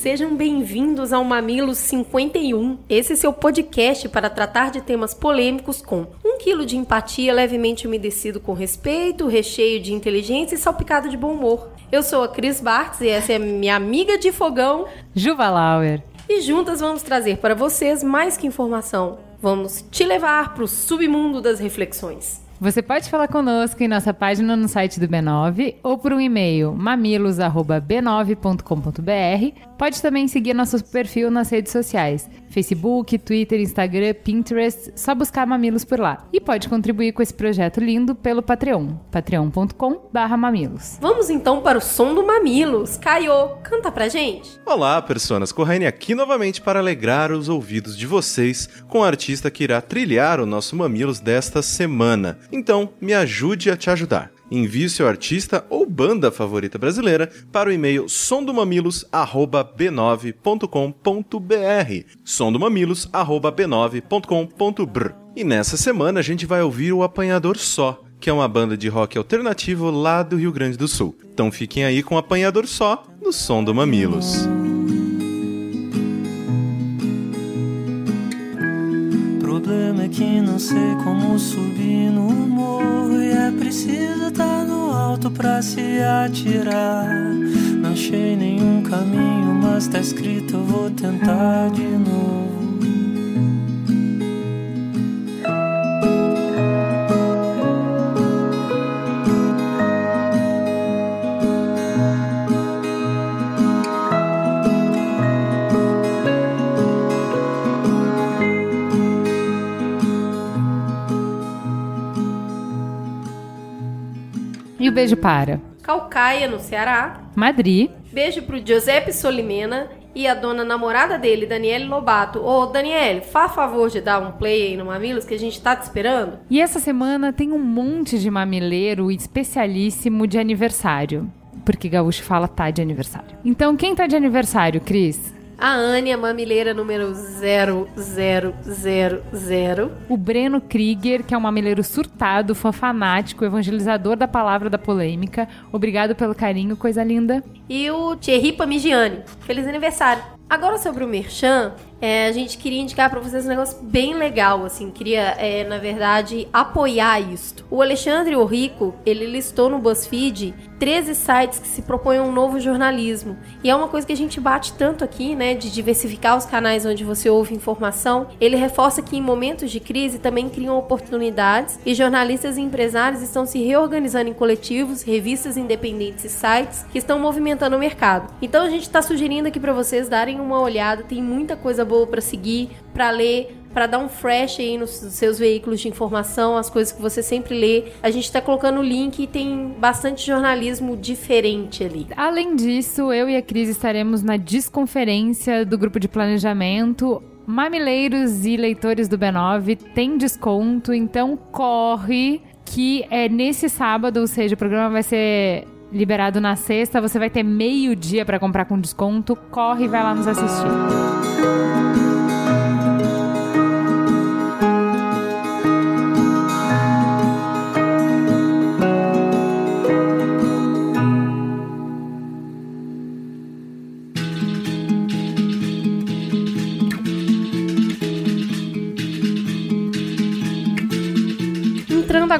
sejam bem-vindos ao Mamilos 51. Esse é seu podcast para tratar de temas polêmicos com um quilo de empatia levemente umedecido com respeito, recheio de inteligência e salpicado de bom humor. Eu sou a Cris Bartz e essa é minha amiga de fogão, Juva Lauer. E juntas vamos trazer para vocês mais que informação. Vamos te levar para o submundo das reflexões. Você pode falar conosco em nossa página no site do B9 ou por um e-mail mamilos@b9.com.br. Pode também seguir nosso perfil nas redes sociais: Facebook, Twitter, Instagram, Pinterest, só buscar Mamilos por lá. E pode contribuir com esse projeto lindo pelo Patreon, patreon.com/mamilos. Vamos então para o som do Mamilos. Caio, canta pra gente. Olá, personas, Corrêne aqui novamente para alegrar os ouvidos de vocês com o artista que irá trilhar o nosso Mamilos desta semana. Então, me ajude a te ajudar. Envie seu artista ou banda favorita brasileira para o e-mail sondomamilos@b9.com.br. sondomamilos@b9.com.br. E nessa semana a gente vai ouvir o Apanhador Só, que é uma banda de rock alternativo lá do Rio Grande do Sul. Então fiquem aí com o Apanhador Só no Som do Mamilos. Que não sei como subir no morro E é preciso estar no alto pra se atirar. Não achei nenhum caminho, mas tá escrito eu vou tentar de novo E o beijo para Calcaia, no Ceará. Madrid. Beijo pro Giuseppe Solimena e a dona namorada dele, Daniele Lobato. Ô, Daniele, faz favor de dar um play aí no Mamilos que a gente tá te esperando. E essa semana tem um monte de mamileiro especialíssimo de aniversário. Porque Gaúcho fala tá de aniversário. Então, quem tá de aniversário, Cris? A Ania, mamileira número 0000. O Breno Krieger, que é um mamileiro surtado, fã fanático, evangelizador da palavra da polêmica. Obrigado pelo carinho, coisa linda. E o Thierry Pamigiani. Feliz aniversário. Agora sobre o Merchan, é, a gente queria indicar para vocês um negócio bem legal, assim, queria, é, na verdade, apoiar isto. O Alexandre Rico, ele listou no BuzzFeed 13 sites que se propõem um novo jornalismo. E é uma coisa que a gente bate tanto aqui, né, de diversificar os canais onde você ouve informação. Ele reforça que em momentos de crise também criam oportunidades e jornalistas e empresários estão se reorganizando em coletivos, revistas independentes e sites que estão movimentando o mercado. Então a gente está sugerindo aqui para vocês darem uma olhada, tem muita coisa boa para seguir, para ler, para dar um fresh aí nos seus veículos de informação, as coisas que você sempre lê. A gente está colocando o link e tem bastante jornalismo diferente ali. Além disso, eu e a Cris estaremos na desconferência do grupo de planejamento. Mamileiros e leitores do B9 tem desconto, então corre que é nesse sábado, ou seja, o programa vai ser liberado na sexta, você vai ter meio dia para comprar com desconto. Corre e vai lá nos assistir.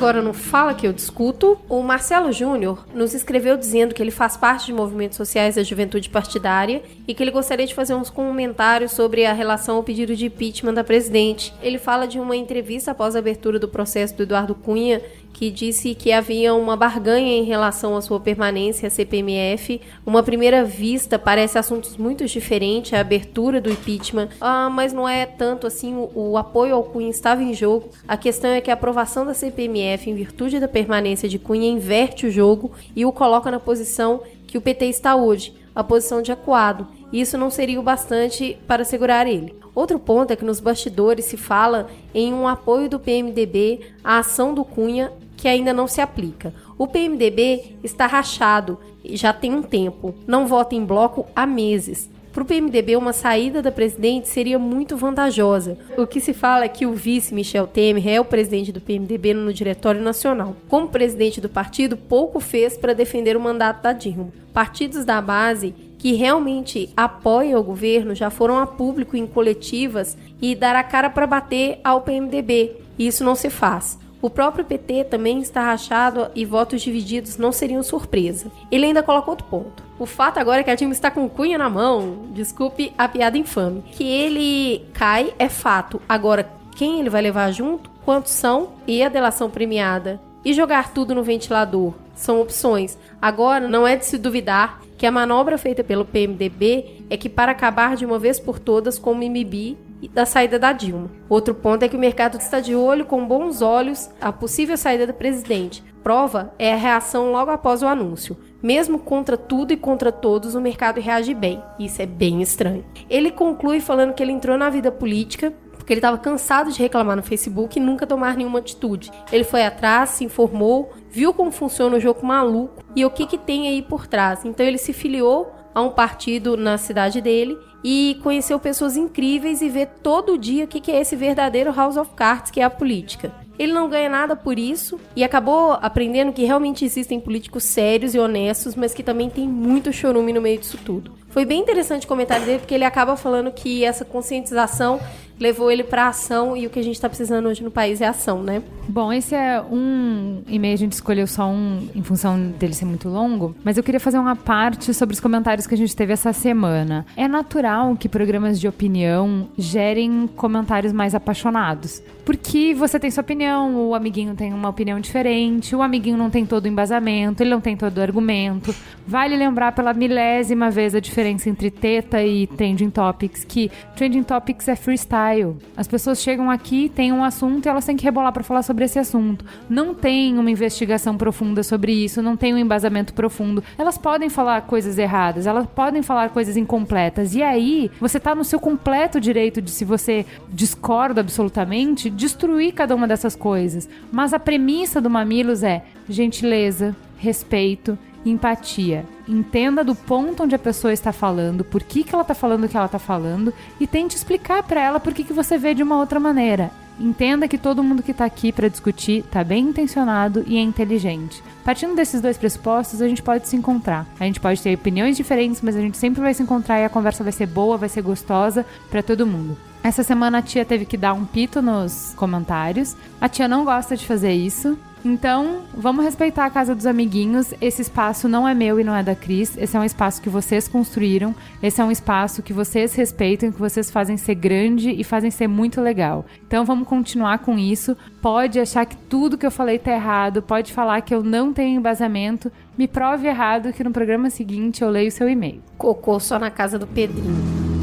Agora no Fala Que Eu Discuto, o Marcelo Júnior nos escreveu dizendo que ele faz parte de movimentos sociais da juventude partidária e que ele gostaria de fazer uns comentários sobre a relação ao pedido de impeachment da presidente. Ele fala de uma entrevista após a abertura do processo do Eduardo Cunha que disse que havia uma barganha em relação à sua permanência à CPMF. Uma primeira vista parece assuntos muito diferentes, a abertura do impeachment, ah, mas não é tanto assim o, o apoio ao Cunha estava em jogo. A questão é que a aprovação da CPMF em virtude da permanência de Cunha inverte o jogo e o coloca na posição que o PT está hoje, a posição de acuado. Isso não seria o bastante para segurar ele. Outro ponto é que nos bastidores se fala em um apoio do PMDB à ação do Cunha que ainda não se aplica. O PMDB está rachado já tem um tempo, não vota em bloco há meses. Para o PMDB, uma saída da presidente seria muito vantajosa. O que se fala é que o vice Michel Temer é o presidente do PMDB no Diretório Nacional. Como presidente do partido, pouco fez para defender o mandato da Dilma. Partidos da base que realmente apoiam o governo já foram a público em coletivas e dar a cara para bater ao PMDB. E isso não se faz. O próprio PT também está rachado e votos divididos não seriam surpresa. Ele ainda coloca outro ponto. O fato agora é que a Dilma está com cunha na mão, desculpe a piada infame. Que ele cai é fato. Agora, quem ele vai levar junto? Quantos são? E a delação premiada? E jogar tudo no ventilador? São opções. Agora, não é de se duvidar que a manobra feita pelo PMDB é que para acabar de uma vez por todas com o MIMIBI da saída da Dilma. Outro ponto é que o mercado está de olho com bons olhos a possível saída do presidente. Prova é a reação logo após o anúncio. Mesmo contra tudo e contra todos, o mercado reage bem. Isso é bem estranho. Ele conclui falando que ele entrou na vida política porque ele estava cansado de reclamar no Facebook e nunca tomar nenhuma atitude. Ele foi atrás, se informou, viu como funciona o jogo maluco e o que, que tem aí por trás. Então ele se filiou a um partido na cidade dele e conheceu pessoas incríveis e vê todo dia o que é esse verdadeiro House of Cards, que é a política. Ele não ganha nada por isso e acabou aprendendo que realmente existem políticos sérios e honestos, mas que também tem muito chorume no meio disso tudo. Foi bem interessante o comentário dele, porque ele acaba falando que essa conscientização levou ele para ação e o que a gente está precisando hoje no país é ação, né? Bom, esse é um e-mail, a gente escolheu só um em função dele ser muito longo, mas eu queria fazer uma parte sobre os comentários que a gente teve essa semana. É natural que programas de opinião gerem comentários mais apaixonados, porque você tem sua opinião, o amiguinho tem uma opinião diferente, o amiguinho não tem todo o embasamento, ele não tem todo o argumento. Vale lembrar pela milésima vez a diferença entre teta e trending topics, que trending topics é freestyle As pessoas chegam aqui, têm um assunto e elas têm que rebolar para falar sobre esse assunto. Não tem uma investigação profunda sobre isso, não tem um embasamento profundo. Elas podem falar coisas erradas, elas podem falar coisas incompletas. E aí, você tá no seu completo direito de, se você discorda absolutamente, destruir cada uma dessas coisas. Mas a premissa do Mamilos é gentileza, respeito empatia. Entenda do ponto onde a pessoa está falando, por que, que ela está falando o que ela está falando e tente explicar para ela por que, que você vê de uma outra maneira. Entenda que todo mundo que está aqui para discutir está bem intencionado e é inteligente. Partindo desses dois pressupostos, a gente pode se encontrar. A gente pode ter opiniões diferentes, mas a gente sempre vai se encontrar e a conversa vai ser boa, vai ser gostosa para todo mundo. Essa semana a tia teve que dar um pito nos comentários. A tia não gosta de fazer isso, então, vamos respeitar a casa dos amiguinhos. Esse espaço não é meu e não é da Cris. Esse é um espaço que vocês construíram. Esse é um espaço que vocês respeitam, que vocês fazem ser grande e fazem ser muito legal. Então, vamos continuar com isso. Pode achar que tudo que eu falei tá errado, pode falar que eu não tenho embasamento. Me prove errado que no programa seguinte eu leio seu e-mail. Cocô só na casa do Pedrinho.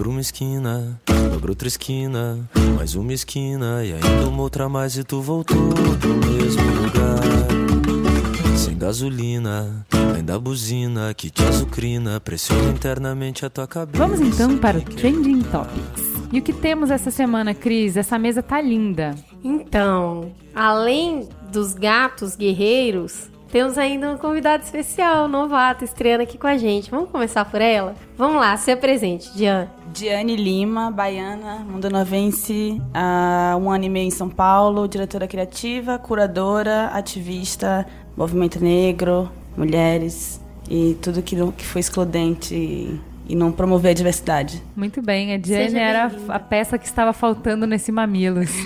Dobra uma esquina, dobra outra esquina, mais uma esquina e ainda uma outra mais e tu voltou pro mesmo lugar. Sem gasolina, ainda buzina que te azucrina, pressiona internamente a tua cabeça. Vamos então para o Trending Topics. E o que temos essa semana, Cris? Essa mesa tá linda. Então, além dos gatos guerreiros, temos ainda um convidado especial, novato, estreando aqui com a gente. Vamos começar por ela? Vamos lá, se apresente, Diane. Diane Lima, baiana, mundonovense, há um ano e meio em São Paulo, diretora criativa, curadora, ativista, movimento negro, mulheres e tudo que, que foi excludente e não promover a diversidade. Muito bem, a Diane era a peça que estava faltando nesse Mamilos.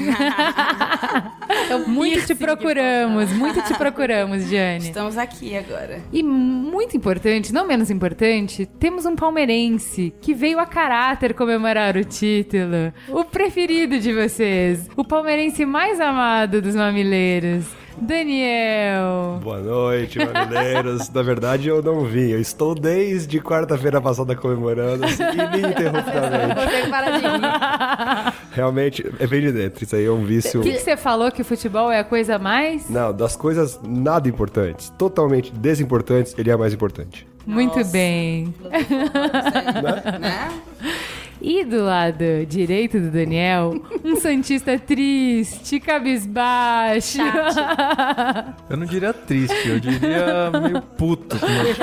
Muito te procuramos, muito te procuramos, Diane. Estamos aqui agora. E muito importante, não menos importante, temos um palmeirense que veio a caráter comemorar o título. O preferido de vocês. O palmeirense mais amado dos mamileiros. Daniel. Boa noite, mamileiros. Na verdade, eu não vim. Eu estou desde quarta-feira passada comemorando assim, ininterruptamente. Você que para de rir. Realmente, é bem de dentro. Isso aí é um vício. O que, que você falou que o futebol é a coisa mais? Não, das coisas nada importantes, totalmente desimportantes, ele é a mais importante. Muito Nossa. bem. Né? E do lado direito do Daniel, um Santista triste, cabisbaixo. Eu não diria triste, eu diria meio puto. meu.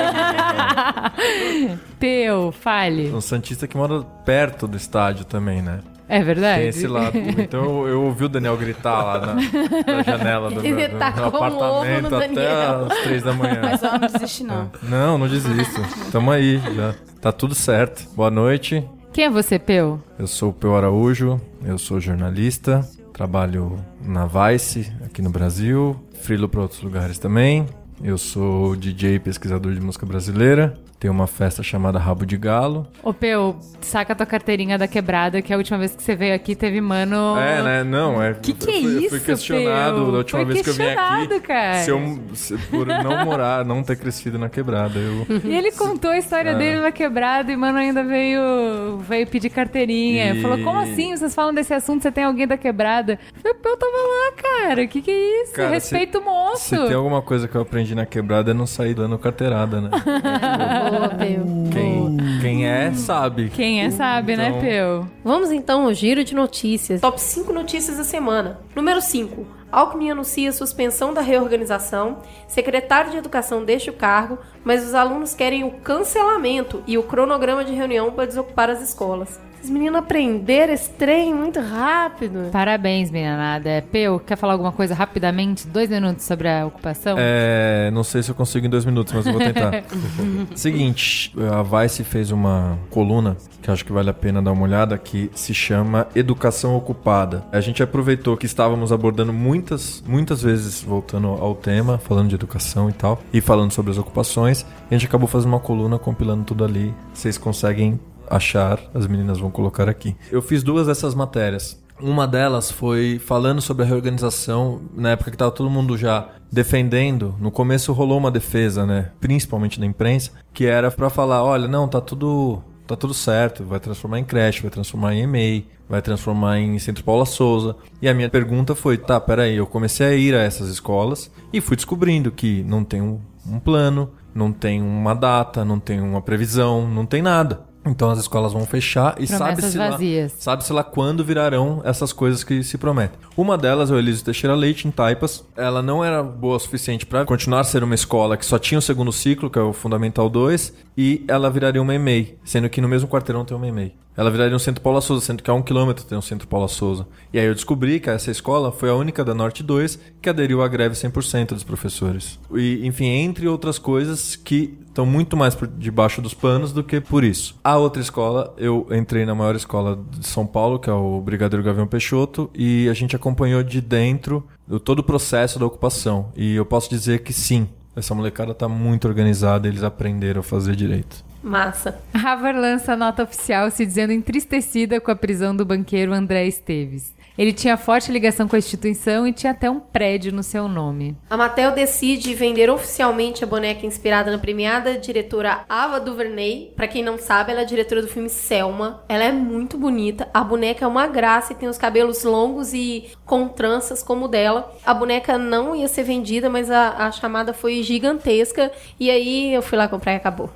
Teu, fale. Um Santista que mora perto do estádio também, né? É verdade? Tem esse lado. Então eu, eu ouvi o Daniel gritar lá na, na janela do meu, Ele do tacou meu ovo apartamento no até Daniel. as três da manhã. Mas eu não desisti, não. Não, não desisto. Tamo aí já. Tá tudo certo. Boa noite. Quem é você, Peu? Eu sou o Peu Araújo, eu sou jornalista, trabalho na Vice aqui no Brasil, frilo para outros lugares também. Eu sou DJ pesquisador de música brasileira. Tenho uma festa chamada Rabo de Galo. Ô, Peu, saca tua carteirinha da quebrada, que a última vez que você veio aqui teve mano... É, né? Não, é. Que que é fui, eu isso, fui questionado Peu? da última Foi vez que eu vim aqui. cara. Se eu, se- por não morar, não ter crescido na quebrada. Eu, E ele contou a história É. dele na quebrada e mano ainda veio veio pedir carteirinha. E- Falou, como assim? Vocês falam desse assunto, você tem alguém da quebrada? Eu eu tava lá, cara. Que que é isso? Cara, Respeita o moço. se tem alguma coisa que eu aprendi na quebrada é não sair dando carteirada, né? Boa, Peu. Quem, quem é, sabe. Quem é sabe, né, Então- Peu? Vamos então ao giro de notícias. Top 5 notícias da semana. Número 5. Alckmin anuncia suspensão da reorganização. Secretário de Educação deixa o cargo, mas os alunos querem o cancelamento e o cronograma de reunião para desocupar as escolas. Esses meninos aprenderam esse trem muito rápido. Parabéns, meninada. É, Peu, quer falar alguma coisa rapidamente? Dois minutos sobre a ocupação? É, não sei se eu consigo em dois minutos, mas eu vou tentar. Seguinte, a Vice fez uma coluna que eu acho que vale a pena dar uma olhada que se chama Educação Ocupada. A gente aproveitou que estávamos abordando muitas, muitas vezes voltando ao tema, falando de educação e tal, e falando sobre as ocupações. E a gente acabou fazendo uma coluna compilando tudo ali. Vocês conseguem achar, as meninas vão colocar aqui. Eu fiz duas dessas matérias. Uma delas foi falando sobre a reorganização na época que estava todo mundo já defendendo. No começo rolou uma defesa, né, principalmente da imprensa, que era para falar, olha, não, tá tudo tá tudo certo, vai transformar em creche, vai transformar em EMEI, vai transformar em Centro Paula Souza. E a minha pergunta foi, tá, peraí, eu comecei a ir a essas escolas e fui descobrindo que não tem um, um plano, não tem uma data, não tem uma previsão, não tem nada. Então as escolas vão fechar e sabe-se lá, sabe-se lá quando virarão essas coisas que se prometem. Uma delas é o Elísio Teixeira Leite, em Taipas. Ela não era boa o suficiente para continuar a ser uma escola que só tinha o segundo ciclo, que é o Fundamental 2, e ela viraria uma EMEI, sendo que no mesmo quarteirão tem uma EMEI. Ela viraria um Centro Paula Souza, sendo que a um quilômetro tem um Centro Paula Souza. E aí eu descobri que essa escola foi a única da Norte 2 que aderiu à greve 100% dos professores. E, enfim, entre outras coisas que estão muito mais por debaixo dos panos do que por isso. A outra escola, eu entrei na maior escola de São Paulo, que é o Brigadeiro Gavião Peixoto, e a gente acompanhou de dentro todo o processo da ocupação. E eu posso dizer que sim, essa molecada está muito organizada, eles aprenderam a fazer direito. Massa. Harvard lança nota oficial se dizendo entristecida com a prisão do banqueiro André Esteves. Ele tinha forte ligação com a instituição e tinha até um prédio no seu nome. A Mattel decide vender oficialmente a boneca inspirada na premiada diretora Ava DuVernay. Pra quem não sabe, ela é diretora do filme Selma. Ela é muito bonita. A boneca é uma graça e tem os cabelos longos e com tranças como o dela. A boneca não ia ser vendida, mas a, a chamada foi gigantesca. E aí eu fui lá comprar e acabou.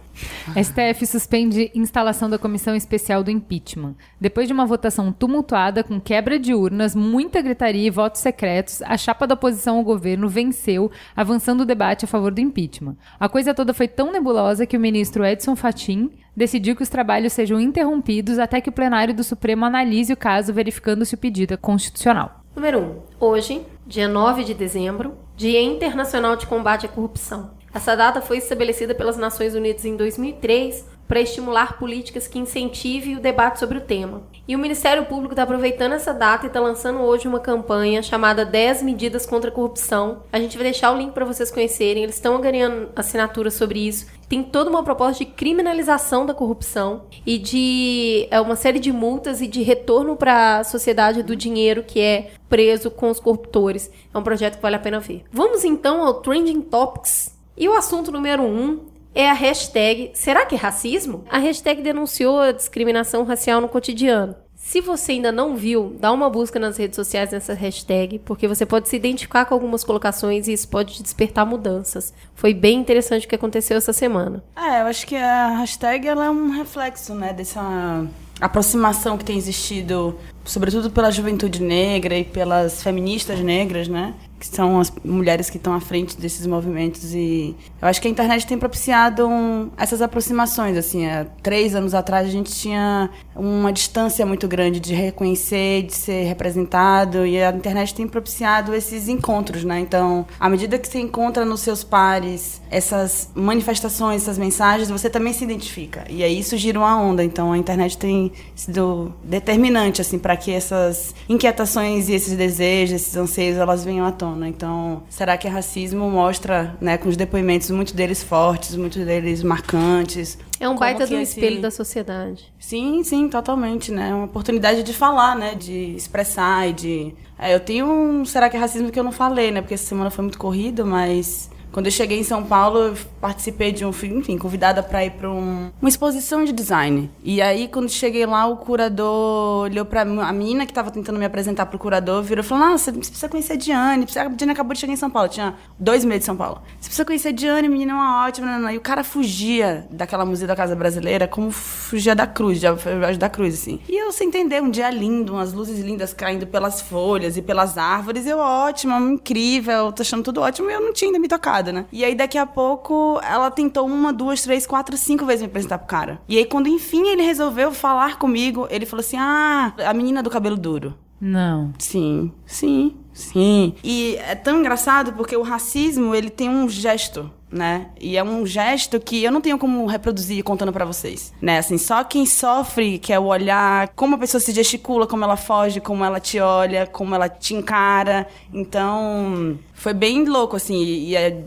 STF suspende instalação da comissão especial do impeachment. Depois de uma votação tumultuada com quebra de urnas, muita gritaria e votos secretos, a chapa da oposição ao governo venceu, avançando o debate a favor do impeachment. A coisa toda foi tão nebulosa que o ministro Edson Fachin decidiu que os trabalhos sejam interrompidos até que o plenário do Supremo analise o caso, verificando se o pedido é constitucional. Número 1. Um, hoje, dia 9 de dezembro, Dia Internacional de Combate à Corrupção. Essa data foi estabelecida pelas Nações Unidas em 2003 para estimular políticas que incentivem o debate sobre o tema. E o Ministério Público está aproveitando essa data e está lançando hoje uma campanha chamada 10 Medidas contra a Corrupção. A gente vai deixar o link para vocês conhecerem. Eles estão ganhando assinaturas sobre isso. Tem toda uma proposta de criminalização da corrupção e de é, uma série de multas e de retorno para a sociedade do dinheiro que é preso com os corruptores. É um projeto que vale a pena ver. Vamos então ao Trending Topics. E o assunto número um é a hashtag Será que é racismo? A hashtag denunciou a discriminação racial no cotidiano. Se você ainda não viu, dá uma busca nas redes sociais nessa hashtag, porque você pode se identificar com algumas colocações e isso pode despertar mudanças. Foi bem interessante o que aconteceu essa semana. É, eu acho que a hashtag ela é um reflexo, né, dessa aproximação que tem existido, sobretudo pela juventude negra e pelas feministas negras, né? Que são as mulheres que estão à frente desses movimentos e eu acho que a internet tem propiciado um, essas aproximações assim há três anos atrás a gente tinha uma distância muito grande de reconhecer de ser representado e a internet tem propiciado esses encontros né? Então à medida que você encontra nos seus pares essas manifestações essas mensagens você também se identifica e aí isso gira uma onda. Então a internet tem sido determinante assim para que essas inquietações e esses desejos esses anseios elas venham à tona tona. Então, será que é racismo mostra, né, com os depoimentos, muitos deles fortes, muitos deles marcantes. É um baita do esse... espelho da sociedade. Sim, sim, totalmente, né? Uma oportunidade de falar, né? De expressar e de... É, eu tenho um será que é racismo que eu não falei, né? Porque essa semana foi muito corrida, mas quando eu cheguei em São Paulo, eu participei de um, enfim, convidada para ir para um, uma exposição de design. E aí, quando cheguei lá, o curador olhou para a menina que estava tentando me apresentar para o curador, virou e falou: Nossa, você precisa conhecer a Diane. A Diane acabou de chegar em São Paulo, tinha dois meses de São Paulo. Você precisa conhecer a Diane, menina é uma ótima. E o cara fugia daquela Museu da Casa Brasileira como fugia da cruz, da cruz, assim. E eu, sem entender, um dia lindo, umas luzes lindas caindo pelas folhas e pelas árvores. Eu, ótima, incrível, tô achando tudo ótimo. E eu não tinha ainda me tocado né? E aí daqui a pouco ela tentou uma, duas, três, quatro, cinco vezes me apresentar pro cara. E aí quando enfim ele resolveu falar comigo, ele falou assim: "Ah, a menina do cabelo duro". Não. Sim, sim, sim. E é tão engraçado porque o racismo, ele tem um gesto, né? E é um gesto que eu não tenho como reproduzir contando para vocês, né? Assim, só quem sofre que é o olhar, como a pessoa se gesticula, como ela foge, como ela te olha, como ela te encara. Então, foi bem louco assim, e é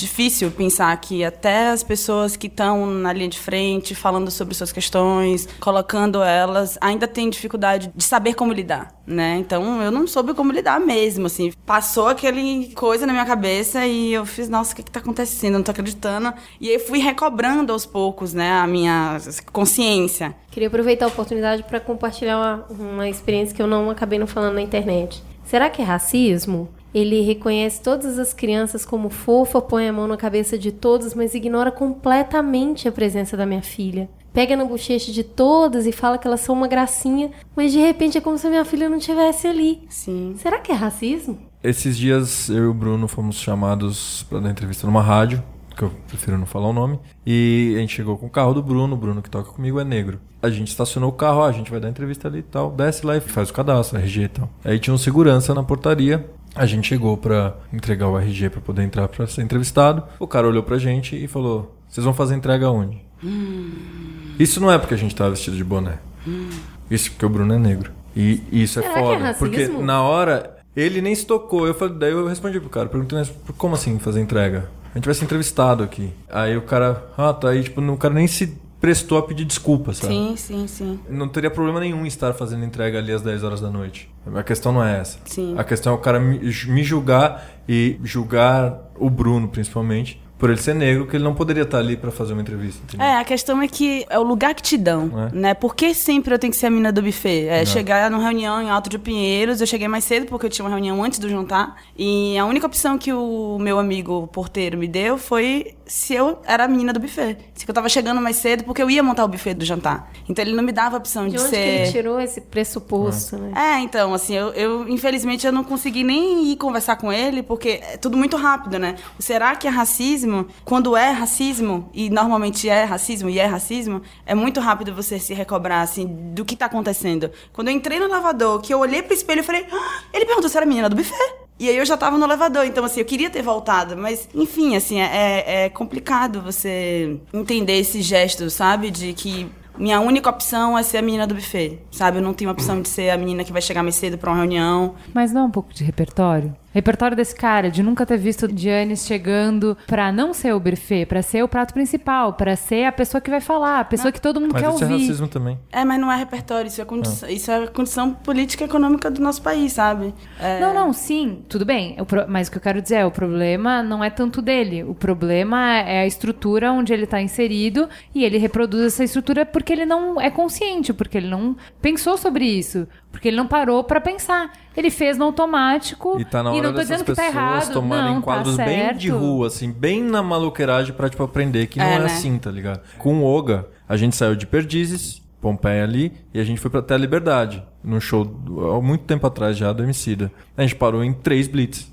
difícil pensar que até as pessoas que estão na linha de frente, falando sobre suas questões, colocando elas, ainda têm dificuldade de saber como lidar, né? Então, eu não soube como lidar mesmo, assim. Passou aquele coisa na minha cabeça e eu fiz, nossa, o que que tá acontecendo? Não tô acreditando. E aí fui recobrando aos poucos, né, a minha consciência. Queria aproveitar a oportunidade para compartilhar uma, uma experiência que eu não acabei não falando na internet. Será que é racismo? Ele reconhece todas as crianças como fofa, põe a mão na cabeça de todos, mas ignora completamente a presença da minha filha. Pega na bochecha de todas e fala que elas são uma gracinha, mas de repente é como se a minha filha não estivesse ali. Sim. Será que é racismo? Esses dias eu e o Bruno fomos chamados para dar entrevista numa rádio, que eu prefiro não falar o nome, e a gente chegou com o carro do Bruno, o Bruno que toca comigo é negro. A gente estacionou o carro, ó, a gente vai dar entrevista ali e tal, desce lá e faz o cadastro, RG e tal. Aí tinha um segurança na portaria, a gente chegou para entregar o RG para poder entrar para ser entrevistado. O cara olhou pra gente e falou: "Vocês vão fazer entrega onde?" Hum. Isso não é porque a gente tava vestido de boné. Hum. Isso porque o Bruno é negro. E, e isso é Será foda, é porque na hora ele nem se tocou. Eu falei, daí eu respondi pro cara, perguntei, como assim fazer entrega? A gente vai ser entrevistado aqui. Aí o cara, ah, tá aí, tipo, o cara nem se prestou a pedir desculpa, sabe? Sim, sim, sim. Não teria problema nenhum em estar fazendo entrega ali às 10 horas da noite. A questão não é essa. Sim. A questão é o cara me, me julgar e julgar o Bruno, principalmente, por ele ser negro, que ele não poderia estar ali para fazer uma entrevista. Entendeu? É, a questão é que é o lugar que te dão, É. né? Por que sempre eu tenho que ser a menina do buffet? É, chegar numa reunião em Alto de Pinheiros, eu cheguei mais cedo porque eu tinha uma reunião antes do jantar, e a única opção que o meu amigo porteiro me deu foi se eu era a menina do buffet. Se eu tava chegando mais cedo porque eu ia montar o buffet do jantar. Então ele não me dava a opção de, De onde ser... que ele tirou esse pressuposto, né? É, então, assim, eu, eu, infelizmente eu não consegui nem ir conversar com ele, porque é tudo muito rápido, né? O Será que é racismo? Quando é racismo, e normalmente é racismo, e é racismo, é muito rápido você se recobrar, assim, do que tá acontecendo. Quando eu entrei no lavador, que eu olhei pro espelho, eu falei, ah, ele perguntou se era menina do buffet. E aí eu já tava no elevador, então assim, eu queria ter voltado, mas enfim, assim, é, é complicado você entender esse gesto, sabe? De que minha única opção é ser a menina do buffet, sabe? Eu não tenho a opção de ser a menina que vai chegar mais cedo pra uma reunião. Mas não é um pouco de repertório? Repertório desse cara, de nunca ter visto Giannis chegando pra não ser o buffet, pra ser o prato principal, pra ser a pessoa que vai falar, a pessoa que todo mundo Mas quer isso é ouvir. racismo também. É, mas não é repertório, isso é, condição, isso é condição política e econômica do nosso país, sabe? É, Não, não, sim, tudo bem. Mas o que eu quero dizer é, o problema não é tanto dele. O problema é a estrutura onde ele está inserido e ele reproduz essa estrutura porque ele não é consciente, porque ele não pensou sobre isso, porque ele não parou para pensar. Ele fez no automático E tá na e hora não tô que tá pessoas errado. tomarem não, quadros tá bem de rua, assim, bem na maluqueiragem pra, tipo, aprender que não É, é, né? assim, tá ligado? Com o Oga, a gente saiu de Perdizes, Pompeia ali, e a gente foi pra até a Liberdade, num show do- há muito tempo atrás já, do Emicida. A gente parou em três blitz.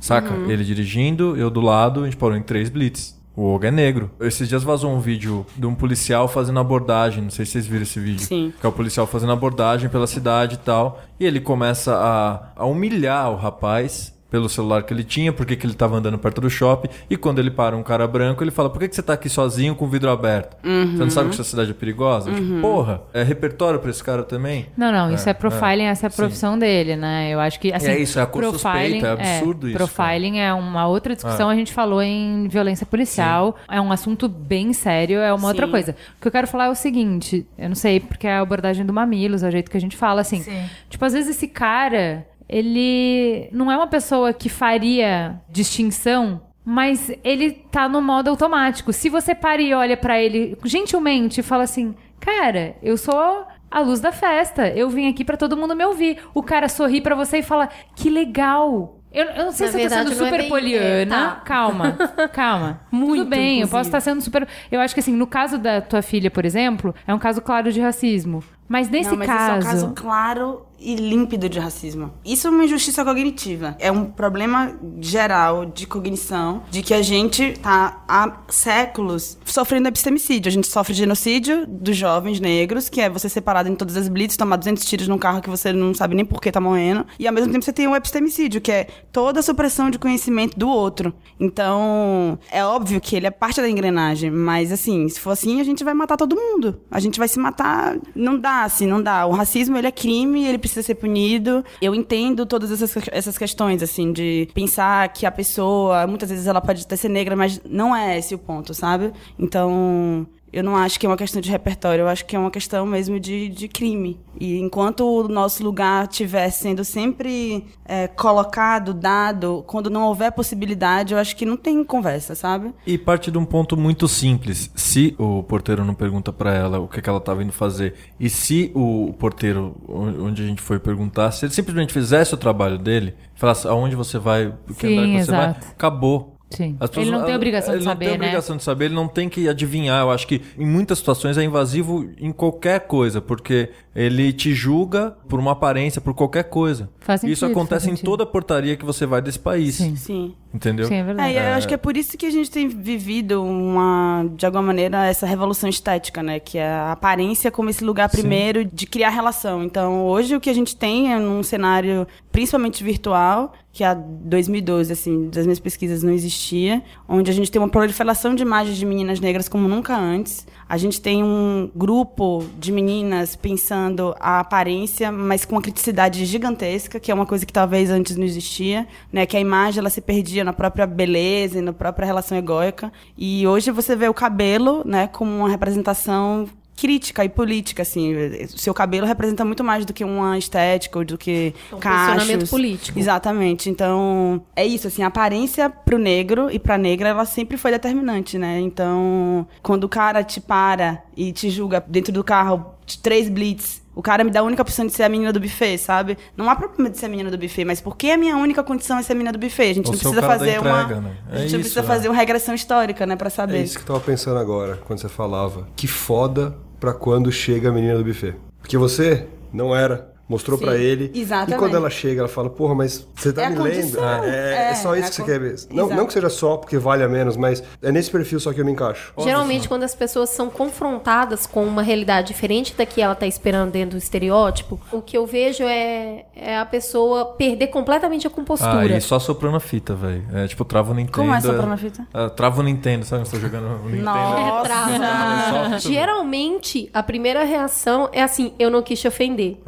Saca? Ele dirigindo, eu do lado, a gente parou em três blitz. O Oga é negro. Esses dias vazou um vídeo de um policial fazendo abordagem. Não sei se vocês viram esse vídeo. Sim. Que é o policial fazendo abordagem pela cidade e tal. E ele começa a, a humilhar o rapaz pelo celular que ele tinha, porque que ele tava andando perto do shopping. E quando ele para um cara branco, ele fala: Por que, que você tá aqui sozinho com o vidro aberto? Você não sabe que essa cidade é perigosa? Tipo, porra, é repertório pra esse cara também? Não, não, isso é, É, profiling, é, essa é a sim. profissão dele, né? Eu acho que assim, É isso, é a cor suspeita, é absurdo isso, Profiling é uma outra discussão, a gente falou em violência policial, é um assunto bem sério, é uma outra Sim. coisa. O que eu quero falar é o seguinte, eu não sei porque é a abordagem do Mamilos, é o jeito que a gente fala assim. Tipo, às vezes esse cara, ele não é uma pessoa que faria distinção mas ele tá no modo automático. Se você para e olha pra ele gentilmente e fala assim: "Cara, eu sou a luz da festa. Eu vim aqui pra todo mundo me ouvir". O cara sorri pra você e fala: "Que legal". Eu, eu não sei Na se eu tô verdade, sendo é super bem- poliana. é, tá. Calma, calma. Muito, Tudo bem, eu posso inclusive. estar sendo super. Eu acho que assim, no caso da tua filha, por exemplo, é um caso claro de racismo. Mas nesse não, mas caso. isso é um caso claro e límpido de racismo. Isso é uma injustiça cognitiva. É um problema geral de cognição, de que a gente tá há séculos sofrendo epistemicídio. A gente sofre genocídio dos jovens negros, que é você separado em todas as blitz, tomar 200 tiros num carro que você não sabe nem por que tá morrendo. E ao mesmo tempo você tem o epistemicídio, que é toda a supressão de conhecimento do outro. Então, é óbvio que ele é parte da engrenagem, mas assim, se for assim, a gente vai matar todo mundo. A gente vai se matar. Não dá, assim, não dá. O racismo, ele é crime, ele precisa ser punido. Eu entendo todas essas, essas questões, assim, de pensar que a pessoa, muitas vezes ela pode até ser negra, mas não é esse o ponto, sabe? Então, eu não acho que é uma questão de repertório, eu acho que é uma questão mesmo de, de crime. E enquanto o nosso lugar estiver sendo sempre é, colocado, dado, quando não houver possibilidade, eu acho que não tem conversa, sabe? E parte de um ponto muito simples. Se o porteiro não pergunta pra ela o que, que ela tá vindo fazer, e se o porteiro, onde a gente foi perguntar, se ele simplesmente fizesse o trabalho dele, falasse aonde você vai, que Sim, andar que você exato. vai, acabou. Sim. As pessoas- Ele não tem obrigação de ele saber, não tem né? obrigação de saber, ele não tem que adivinhar. Eu acho que em muitas situações é invasivo em qualquer coisa, porque ele te julga por uma aparência, por qualquer coisa. Faz Isso sentido, acontece faz em toda portaria que você vai desse país. Sim. Sim. Entendeu? Sim, é verdade. É, eu acho que é por isso que a gente tem vivido uma, de alguma maneira, essa revolução estética, né? Que é a aparência como esse lugar primeiro de criar relação. Então, hoje o que a gente tem é num cenário principalmente virtual, que há 2012, assim, das minhas pesquisas não existia, onde a gente tem uma proliferação de imagens de meninas negras como nunca antes. A gente tem um grupo de meninas pensando a aparência, mas com uma criticidade gigantesca, que é uma coisa que talvez antes não existia, né? Que a imagem ela se perdia na própria beleza e na própria relação egóica. E hoje você vê o cabelo, né, como uma representação crítica e política, assim. Seu cabelo representa muito mais do que uma estética ou do que Um cachos. político. Exatamente. Então, é isso, assim, a aparência pro negro e pra negra, ela sempre foi determinante, né? Então, quando o cara te para e te julga dentro do carro, de três blitz, o cara me dá a única opção de ser a menina do buffet, sabe? Não há problema de ser a menina do buffet, mas por que a minha única condição é ser a menina do buffet? A gente Ou não precisa fazer uma. entrega, né? A É gente não isso, precisa é. fazer uma regressão histórica, né, pra É saber. isso que eu tava pensando agora, quando você falava. Que foda pra quando chega a menina do buffet. Porque você não era mostrou pra ele. E exatamente. quando ela chega, ela fala, porra, mas você tá É a me lendo? condição. É, é É, só é isso que você con- quer ver. Não, não que seja só porque vale a menos, mas é nesse perfil só que eu me encaixo. Geralmente, quando as pessoas são confrontadas com uma realidade diferente da que ela tá esperando dentro do estereótipo, o que eu vejo é, é a pessoa perder completamente a Ah, compostura. e só soprando a fita, velho. É tipo, trava o Nintendo. Como é soprando a fita? É, trava o Nintendo, sabe? Você tá jogando o Nintendo. Nossa. Trava. Geralmente, a primeira reação é assim: eu não quis te ofender.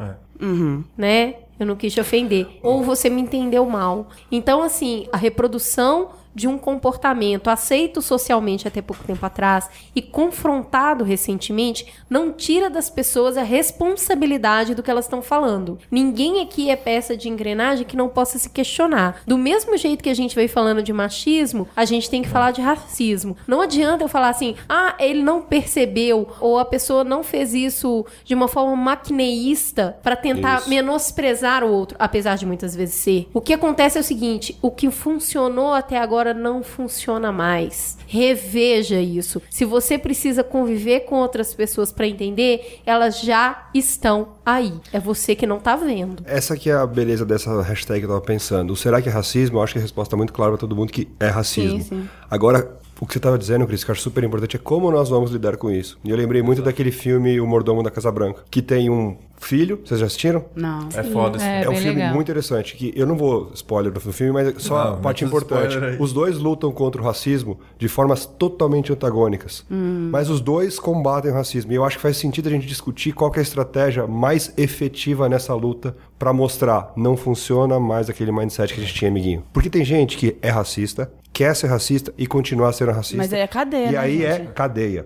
Né? Eu não quis te ofender. Ou você me entendeu mal. Então, assim, a reprodução de um comportamento aceito socialmente até pouco tempo atrás e confrontado recentemente não tira das pessoas a responsabilidade do que elas estão falando. Ninguém aqui é peça de engrenagem que não possa se questionar. Do mesmo jeito que a gente veio falando de machismo, a gente tem que falar de racismo. Não adianta eu falar assim, ah, ele não percebeu ou a pessoa não fez isso de uma forma maquineísta para tentar Isso. menosprezar o outro, apesar de muitas vezes ser. O que acontece é o seguinte: o que funcionou até agora não funciona mais. Reveja isso. Se você precisa conviver com outras pessoas para entender, elas já estão aí. É você que não tá vendo. Essa que é a beleza dessa hashtag que eu tava pensando. O será que é racismo? Eu acho que a resposta é muito clara pra todo mundo que é racismo. Sim, sim. Agora, o que você tava dizendo, Cris, que eu acho super importante é como nós vamos lidar com isso. E eu lembrei muito daquele filme O Mordomo da Casa Branca, que tem um filho, vocês já assistiram? Não. É foda esse É, É, um filme legal. muito interessante, que eu não vou spoiler do filme, mas só Não, a parte importante. Os dois lutam contra o racismo de formas totalmente antagônicas. Mas os dois combatem o racismo. E eu acho que faz sentido a gente discutir qual que é a estratégia mais efetiva nessa luta pra mostrar não funciona mais aquele mindset que a gente tinha, amiguinho. Porque tem gente que é racista, quer ser racista e continuar sendo racista. Mas aí é cadeia, E né, aí é gente? cadeia.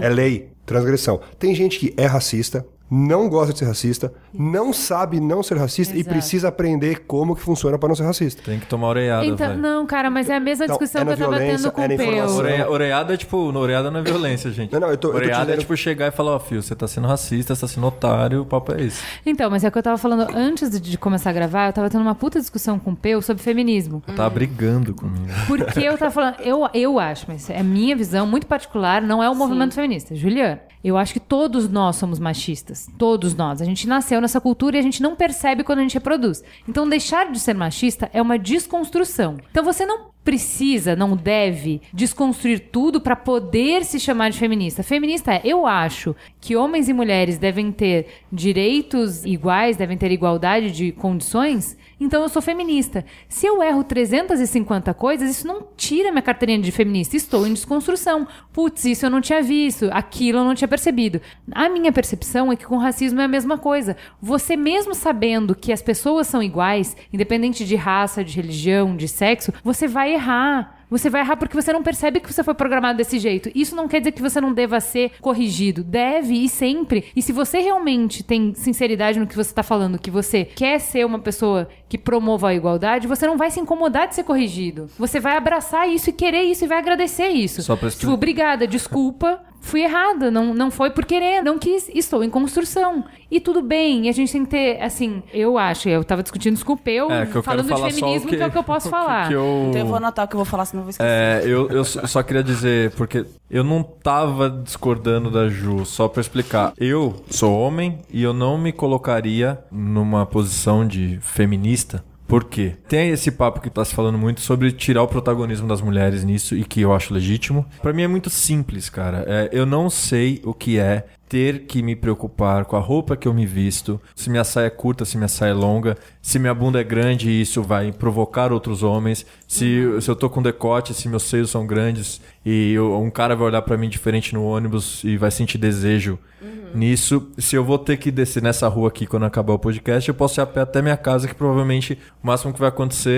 É. É lei, transgressão. Tem gente que é racista, não gosta de ser racista, não sabe não ser racista e Exato. precisa aprender como que funciona pra não ser racista. Tem que tomar oreada, Então, não, cara, mas é a mesma Então, discussão é que eu tava tendo com é o. Peu. Oreia- oreada é tipo, oreada não é violência, gente. Não, não, eu tô- eu tô oreada é dizendo- tipo chegar e falar, ó, filho, você tá sendo racista, você tá sendo otário, o papo é esse. Então, mas é o que eu tava falando antes de- de começar a gravar, eu tava tendo uma puta discussão com o Peu sobre feminismo. Eu tava brigando comigo. Porque eu tava falando, eu, eu acho, mas é minha visão muito particular, não é o movimento feminista. Juliana, eu acho que todos nós somos machistas. Todos nós. A gente nasceu nessa cultura e a gente não percebe quando a gente reproduz. Então, deixar de ser machista é uma desconstrução. Então, você não precisa, não deve desconstruir tudo para poder se chamar de feminista. Feminista é, eu acho que homens e mulheres devem ter direitos iguais, devem ter igualdade de condições, então eu sou feminista. Se eu erro 350 coisas, isso não tira minha carteirinha de feminista. Estou em desconstrução. Putz, isso eu não tinha visto, aquilo eu não tinha percebido. A minha percepção é que com racismo é a mesma coisa. Você mesmo sabendo que as pessoas são iguais, independente de raça, de religião, de sexo, você vai errar. Você vai errar porque você não percebe que você foi programado desse jeito. Isso não quer dizer que você não deva ser corrigido. Deve e sempre. E se você realmente tem sinceridade no que você está falando, que você quer ser uma pessoa que promova a igualdade, você não vai se incomodar de ser corrigido. Você vai abraçar isso e querer isso e vai agradecer isso. Só pra Tipo, obrigada, desculpa. Fui errada, não, não foi por querer, não quis, estou em construção. E tudo bem, e a gente tem que ter, assim, eu acho, eu tava discutindo isso com o Peu, É, que eu falando quero falar de só feminismo, o que... que, é o que eu posso falar. Que eu... Então eu vou anotar o que eu vou falar, senão eu vou esquecer. É, eu, eu só só queria dizer, porque eu não tava discordando da Ju, só pra explicar. Eu sou homem e eu não me colocaria numa posição de feminista. Por quê? Tem esse papo que tá se falando muito sobre tirar o protagonismo das mulheres nisso e que eu acho legítimo. Pra mim é muito simples, cara. É, eu não sei o que é ter que me preocupar com a roupa que eu me visto, se minha saia é curta, se minha saia é longa, se minha bunda é grande e isso vai provocar outros homens, se, se eu tô com decote, se meus seios são grandes e eu- um cara vai olhar pra mim diferente no ônibus e vai sentir desejo nisso, se eu vou ter que descer nessa rua aqui quando acabar o podcast, eu posso ir a pé até minha casa, que provavelmente o máximo que vai acontecer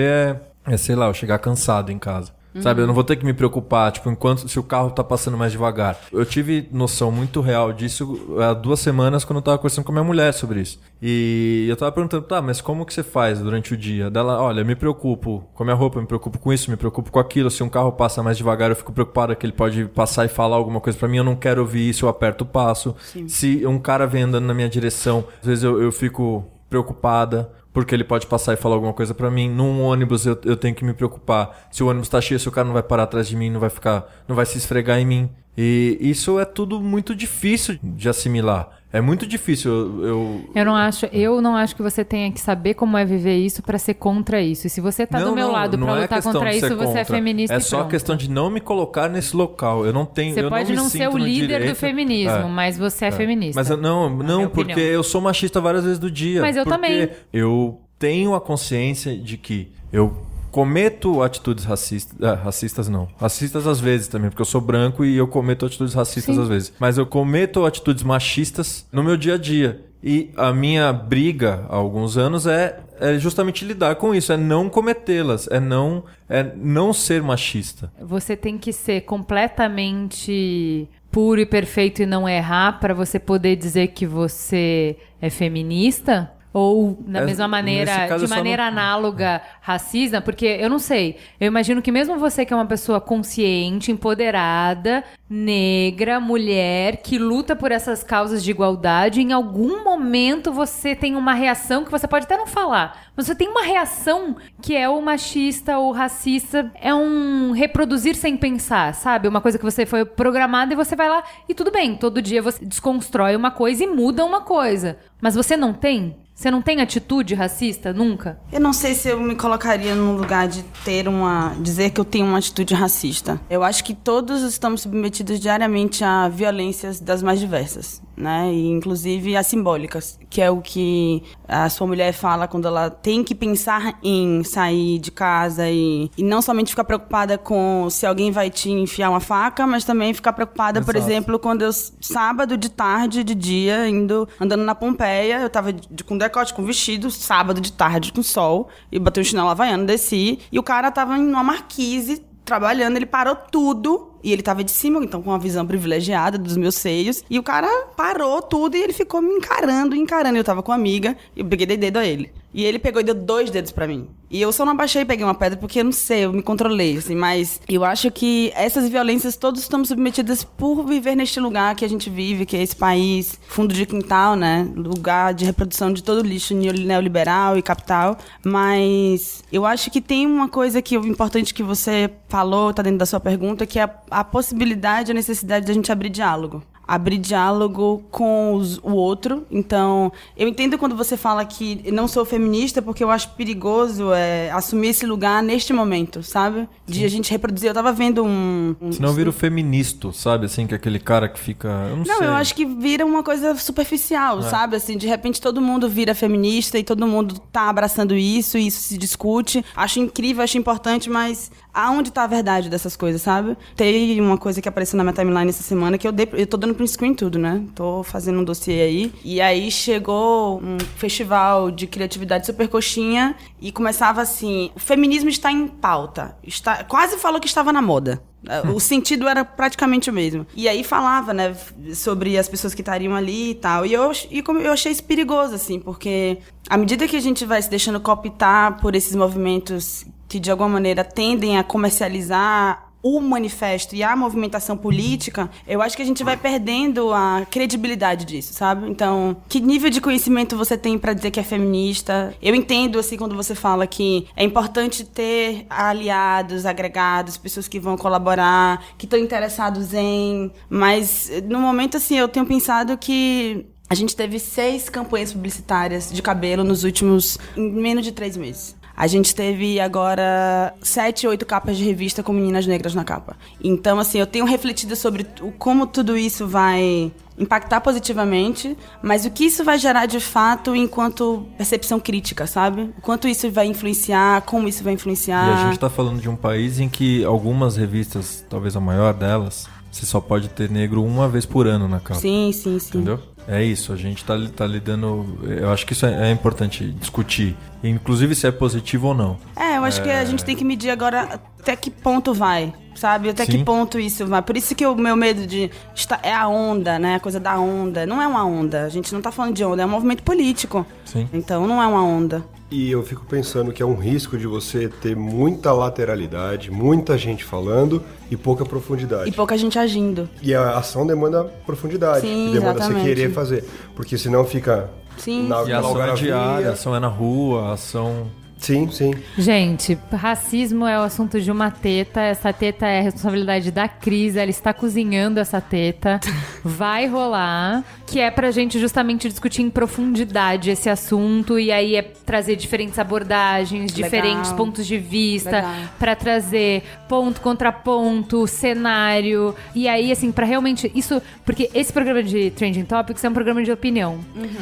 é, é sei lá, eu chegar cansado em casa. Sabe, eu não vou ter que me preocupar, tipo, enquanto se o carro tá passando mais devagar. Eu tive noção muito real disso há duas semanas quando eu tava conversando com a minha mulher sobre isso. E eu tava perguntando, tá, mas como que você faz durante o dia? Dela, olha, me preocupo com a minha roupa, me preocupo com isso, me preocupo com aquilo. Se um carro passa mais devagar, eu fico preocupado que ele pode passar e falar alguma coisa pra mim, eu não quero ouvir isso, eu aperto o passo. Se um cara vem andando na minha direção, às vezes eu, eu fico preocupada porque ele pode passar e falar alguma coisa pra mim. Num ônibus eu, eu tenho que me preocupar. Se o ônibus tá cheio, se o cara não vai parar atrás de mim, não vai ficar, não vai se esfregar em mim. E isso é tudo muito difícil de assimilar. É muito difícil. Eu, eu... Eu não acho, eu não acho que você tenha que saber como é viver isso pra ser contra isso. E se você tá Não, do meu não, lado pra é lutar contra isso, você é contra. feminista É só questão de não me colocar nesse local. Eu não tenho. Você eu pode não, não ser o líder direito. do feminismo, É. mas você é, feminista. Mas eu, não, não, porque opinião. eu sou machista várias vezes do dia. Mas eu porque também. Eu tenho a consciência de que eu cometo atitudes racistas. ah, racistas não. Racistas às vezes também, porque eu sou branco e eu cometo atitudes racistas Sim. às vezes. Mas eu cometo atitudes machistas no meu dia a dia. E a minha briga há alguns anos é, é justamente lidar com isso, é não cometê-las, é não, é não ser machista. Você tem que ser completamente puro e perfeito e não errar pra você poder dizer que você é feminista? Ou, da É, mesma maneira, caso, de maneira não- análoga, racista? Porque eu não sei. Eu imagino que mesmo você que é uma pessoa consciente, empoderada, negra, mulher, que luta por essas causas de igualdade, em algum momento você tem uma reação que você pode até não falar, mas você tem uma reação que é o machista ou racista, é um reproduzir sem pensar, sabe? Uma coisa que você foi programada e você vai lá e tudo bem, todo dia você desconstrói uma coisa e muda uma coisa. Mas você não tem? Você não tem atitude racista nunca? Eu não sei se eu me colocaria num lugar de ter uma. dizer que eu tenho uma atitude racista. Eu acho que todos estamos submetidos diariamente a violências das mais diversas, né? E inclusive as simbólicas, que é o que a sua mulher fala quando ela tem que pensar em sair de casa e, e não somente ficar preocupada com se alguém vai te enfiar uma faca, mas também ficar preocupada, por Exato. exemplo, quando eu sábado de tarde, de dia, indo andando na Pompeia, eu tava de, com decote, com vestido, sábado de tarde com sol, e botei um chinelo havaiano, desci, e o cara tava em uma marquise trabalhando, ele parou tudo. E ele tava de cima, então com uma visão privilegiada dos meus seios. E o cara parou tudo e ele ficou me encarando, encarando. Eu tava com uma amiga e eu peguei dei dedo a ele. E ele pegou e deu dois dedos pra mim. E eu só não abaixei e peguei uma pedra porque eu não sei, eu me controlei, assim. Mas eu acho que essas violências todos estamos submetidas por viver neste lugar que a gente vive, que é esse país, fundo de quintal, né? Lugar de reprodução de todo o lixo neo- neoliberal e capital. Mas eu acho que tem uma coisa que é importante que você falou, tá dentro da sua pergunta, que é a, a possibilidade, a necessidade da gente abrir diálogo abrir diálogo com os- o outro. Então, eu entendo quando você fala que não sou feminista, porque eu acho perigoso é, assumir esse lugar neste momento, sabe? De a gente reproduzir. Eu tava vendo um. um Senão vira o feministo, sabe? Assim, que é aquele cara que fica. Eu não, não, sei. É. eu acho que vira uma coisa superficial, sabe? Assim, de repente todo mundo vira feminista e todo mundo tá abraçando isso, e isso se discute. Acho incrível, acho importante, mas aonde tá a verdade dessas coisas, sabe? Tem uma coisa que apareceu na minha timeline essa semana que eu dei, eu tô dando print screen tudo, né? Tô fazendo um dossiê aí. E aí chegou um festival de criatividade super coxinha e começava assim: o feminismo está em pauta. Está, quase falou que estava na moda. O sentido era praticamente o mesmo. E aí falava, né, sobre as pessoas que estariam ali e tal. E eu, e como eu achei isso perigoso, assim, porque à medida que a gente vai se deixando cooptar por esses movimentos que de alguma maneira tendem a comercializar o manifesto e a movimentação política, eu acho que a gente vai perdendo a credibilidade disso, sabe? Então, que nível de conhecimento você tem pra dizer que é feminista? Eu entendo assim quando você fala que é importante ter aliados, agregados, pessoas que vão colaborar, que estão interessados em, mas no momento assim eu tenho pensado que a gente teve seis campanhas publicitárias de cabelo nos últimos em menos de três meses. A gente teve agora sete, oito capas de revista com meninas negras na capa. Então, assim, eu tenho refletido sobre como tudo isso vai impactar positivamente, mas o que isso vai gerar de fato enquanto percepção crítica, sabe? O quanto isso vai influenciar, como isso vai influenciar. E a gente tá falando de um país em que algumas revistas, talvez a maior delas, você só pode ter negro uma vez por ano na capa. Sim, sim, sim. Entendeu? É isso, a gente tá, li- tá lidando. Eu acho que isso é, é importante discutir. Inclusive se é positivo ou não. É, eu acho que a gente tem que medir agora até que ponto vai, sabe? Até que Sim. ponto isso vai. Por isso que o meu medo de estar é a onda, né? A coisa da onda. Não é uma onda. A gente não tá falando de onda, é um movimento político. Sim. Então não é uma onda. E eu fico pensando que é um risco de você ter muita lateralidade, muita gente falando e pouca profundidade. E pouca gente agindo. E a ação demanda profundidade, Sim, demanda exatamente. você querer fazer. Porque senão fica Sim. na, E a ação é diária, a ação é na rua, a ação. Sim, sim. Gente, racismo é o assunto de uma teta. Essa teta é a responsabilidade da Cris. Ela está cozinhando essa teta. Vai rolar. Que é pra gente justamente discutir em profundidade esse assunto. E aí é trazer diferentes abordagens, Legal. diferentes pontos de vista. Pra trazer ponto contra ponto, cenário. E aí, assim, pra realmente. Isso. Porque esse programa de Trending Topics é um programa de opinião.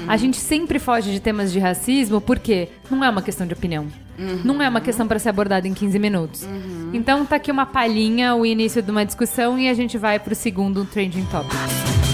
A gente sempre foge de temas de racismo porque não é uma questão de opinião. Não é uma questão pra ser abordada em 15 minutos. Então tá aqui uma palhinha, o início de uma discussão e a gente vai pro segundo Trending Topics.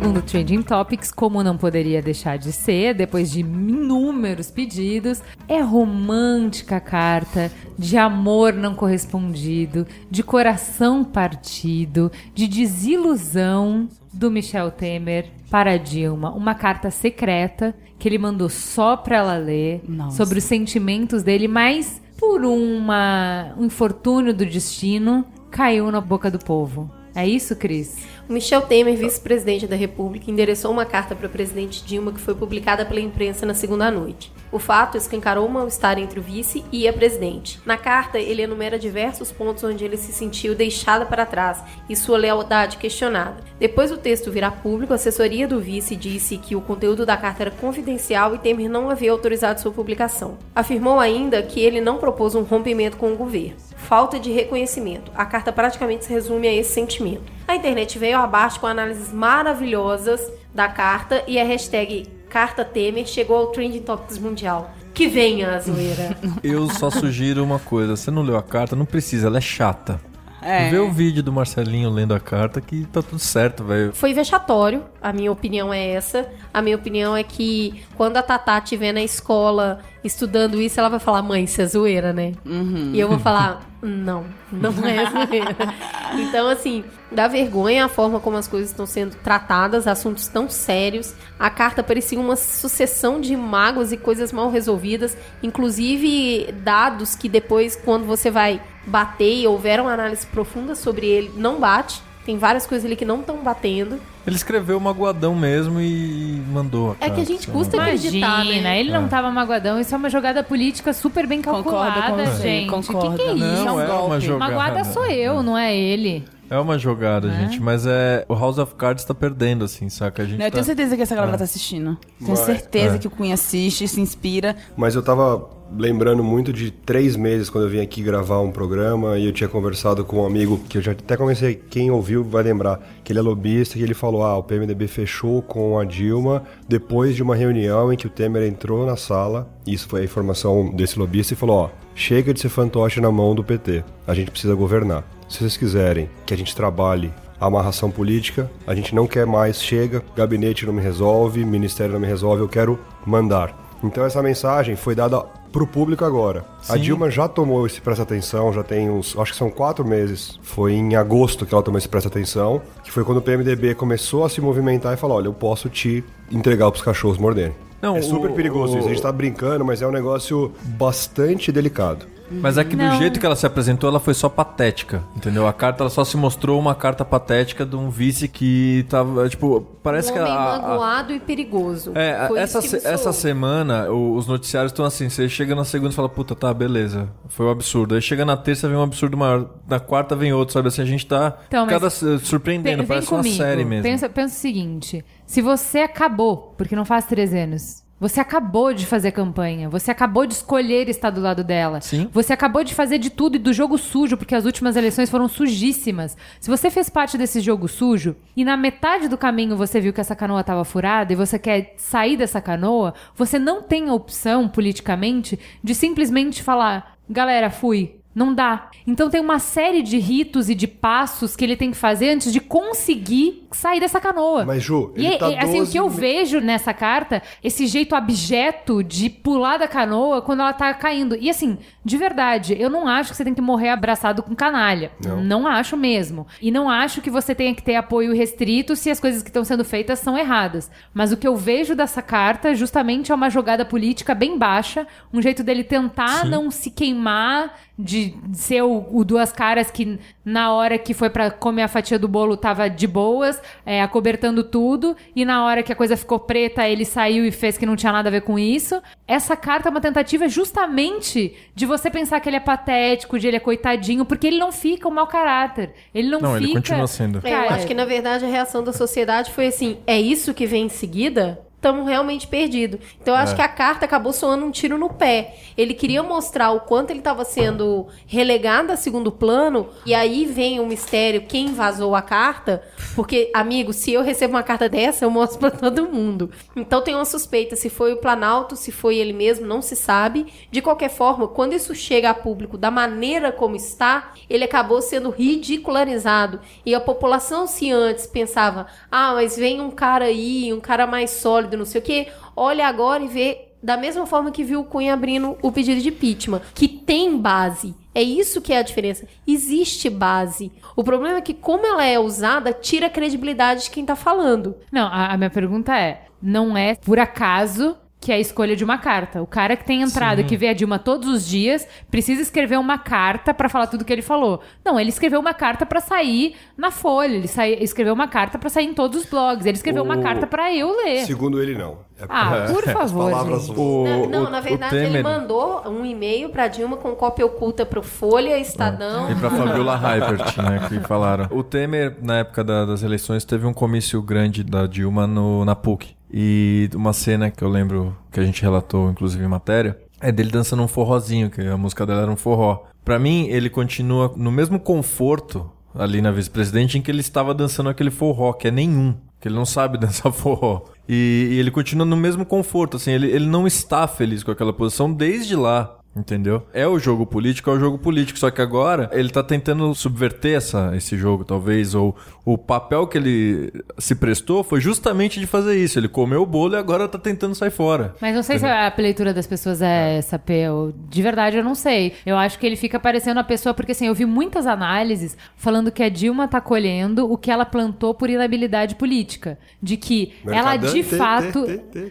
Segundo Trending Topics, como não poderia deixar de ser, depois de inúmeros pedidos, é romântica a carta de amor não correspondido, de coração partido, de desilusão do Michel Temer para Dilma. Uma carta secreta que ele mandou só para ela ler Nossa. sobre os sentimentos dele, mas por uma, um infortúnio do destino, caiu na boca do povo. É isso, Cris? Michel Temer, vice-presidente da República, endereçou uma carta para o presidente Dilma que foi publicada pela imprensa na segunda noite. O fato escancarou o mal-estar entre o vice e a presidente. Na carta, ele enumera diversos pontos onde ele se sentiu deixada para trás e sua lealdade questionada. Depois do texto virar público, a assessoria do vice disse que o conteúdo da carta era confidencial e Temer não havia autorizado sua publicação. Afirmou ainda que ele não propôs um rompimento com o governo. Falta de reconhecimento. A carta praticamente se resume a esse sentimento. A internet veio abaixo com análises maravilhosas da carta e a hashtag Carta Temer chegou ao Trending Topics Mundial. Que venha a zoeira. Eu só sugiro uma coisa: você não leu a carta, não precisa, ela é chata. É. Vê o vídeo do Marcelinho lendo a carta que tá tudo certo, velho. Foi vexatório, a minha opinião é essa. A minha opinião é que quando a Tatá estiver na escola estudando isso, ela vai falar, mãe, isso é zoeira, né? E eu vou falar, não, não é zoeira. então, assim, dá vergonha a forma como as coisas estão sendo tratadas, assuntos tão sérios. A carta parecia uma sucessão de mágoas e coisas mal resolvidas, inclusive dados que depois, quando você vai bater e houver uma análise profunda sobre ele, não bate. Tem várias coisas ali que não estão batendo. Ele escreveu magoadão mesmo e mandou a É carta. que a gente custa Imagina, acreditar, né? ele não tava magoadão. Isso é uma jogada política super bem Concordo calculada, com você, gente. concordo. O que, que é Não, isso? é um é uma golpe. jogada. Magoada sou eu, não é ele. É uma jogada, Né? gente, mas é. O House of Cards tá perdendo, assim, saca? A gente Não, eu tá... tenho certeza que essa galera tá assistindo. Tenho Vai. certeza É. que o Cunha assiste, se inspira. Mas eu tava lembrando muito de três meses quando eu vim aqui gravar um programa e eu tinha conversado com um amigo que eu já até comecei, quem ouviu vai lembrar, que ele é lobista e ele falou: ah, o PMDB fechou com a Dilma depois de uma reunião em que o Temer entrou na sala, isso foi a informação desse lobista, e falou: ó, chega de ser fantoche na mão do PT, a gente precisa governar. Se vocês quiserem que a gente trabalhe a amarração política, a gente não quer mais, chega, gabinete não me resolve, ministério não me resolve, eu quero mandar. Então essa mensagem foi dada pro público agora. A Sim. Dilma já tomou esse presta atenção, já tem uns, acho que são quatro meses. Foi em agosto que ela tomou esse presta atenção, que foi quando o PMDB começou a se movimentar e falou, olha, eu posso te entregar pros cachorros morderem. Não, é super o- perigoso isso, a o- gente tá brincando, mas é um negócio bastante delicado. Mas é que do Não. jeito que ela se apresentou, ela foi só patética, entendeu? A carta ela só se mostrou uma carta patética de um vice que tava, tipo, parece um que homem a, a- magoado e perigoso. É, Foi essa, se- essa semana os noticiários estão assim, você chega na segunda e fala, puta, tá, beleza, foi um absurdo. Aí chega na terça vem um absurdo maior, na quarta vem outro, sabe assim, a gente tá Então, cada se- surpreendendo, Vem- vem parece uma comigo. série mesmo. Pensa, pensa o seguinte: se você acabou, porque não faz três anos, você acabou de fazer campanha, você acabou de escolher estar do lado dela, Sim. você acabou de fazer de tudo e do jogo sujo, porque as últimas eleições foram sujíssimas. Se você fez parte desse jogo sujo e na metade do caminho você viu que essa canoa estava furada e você quer sair dessa canoa, você não tem a opção politicamente de simplesmente falar: galera, fui. Não dá. Então tem uma série de ritos e de passos que ele tem que fazer antes de conseguir sair dessa canoa. Mas, Ju, E, ele tá e, assim, o 12 que eu vejo nessa carta, esse jeito abjeto de pular da canoa quando ela tá caindo. E assim, de verdade, eu não acho que você tem que morrer abraçado com canalha. Não, acho mesmo. E não acho que você tenha que ter apoio restrito se as coisas que estão sendo feitas são erradas. Mas o que eu vejo dessa carta, justamente, é uma jogada política bem baixa, um jeito dele tentar não se queimar de ser o, o duas caras que na hora que foi pra comer a fatia do bolo tava de boas, é, acobertando tudo, e na hora que a coisa ficou preta ele saiu e fez que não tinha nada a ver com isso. Essa carta é uma tentativa justamente de você pensar que ele é patético, de ele é coitadinho, porque ele não fica um mau caráter. Ele não, Não, fica. ele continua sendo. É, eu Cara, acho que na verdade a reação da sociedade foi assim: é isso que vem em seguida? Estamos realmente perdidos. Então eu acho que a carta acabou soando um tiro no pé. Ele queria mostrar o quanto ele estava sendo relegado a segundo plano, e aí vem o mistério: quem vazou a carta? Porque, amigo, se eu recebo uma carta dessa, eu mostro pra todo mundo. Então tem uma suspeita se foi o Planalto, se foi ele mesmo, não se sabe. De qualquer forma, quando isso chega a público da maneira como está, ele acabou sendo ridicularizado. E a população, se antes pensava, ah, mas vem um cara aí, um cara mais sólido, não sei o quê, olha agora e vê da mesma forma que viu o Cunha abrindo o pedido de impeachment, que tem base. É isso que é a diferença. Existe base. O problema é que, como ela é usada, tira a credibilidade de quem tá falando. Não, a, a minha pergunta é: não é por acaso que é a escolha de uma carta. O cara que tem entrado e que vê a Dilma todos os dias precisa escrever uma carta pra falar tudo que ele falou. Não, ele escreveu uma carta pra sair na Folha, ele sai- escreveu uma carta pra sair em todos os blogs, ele escreveu uma O- carta pra eu ler. Segundo ele, não. É- Ah, por As favor, palavras gente. O, Na- não, o- na verdade, ele mandou um e-mail pra Dilma com cópia oculta pro Folha, Estadão. E pra Fabiola Heipert, né, que falaram. O Temer, na época da- das eleições, teve um comício grande da Dilma no, na PUC. E uma cena que eu lembro que a gente relatou, inclusive em matéria, é dele dançando um forrozinho, que a música dela era um forró. Pra mim, ele continua no mesmo conforto ali na vice-presidente em que ele estava dançando aquele forró, que é nenhum. Que ele não sabe dançar forró. E, e ele continua no mesmo conforto, assim, ele, ele não está feliz com aquela posição desde lá. Entendeu? É o jogo político, é o jogo político. Só que agora ele tá tentando subverter essa, esse jogo, talvez. Ou o papel que ele se prestou foi justamente de fazer isso. Ele comeu o bolo e agora tá tentando sair fora. Mas não sei se a leitura das pessoas é essa, P. eu- De verdade, eu não sei. Eu acho que ele fica parecendo a pessoa, porque assim, eu vi muitas análises falando que a Dilma tá colhendo o que ela plantou por inabilidade política. De que ela de fato.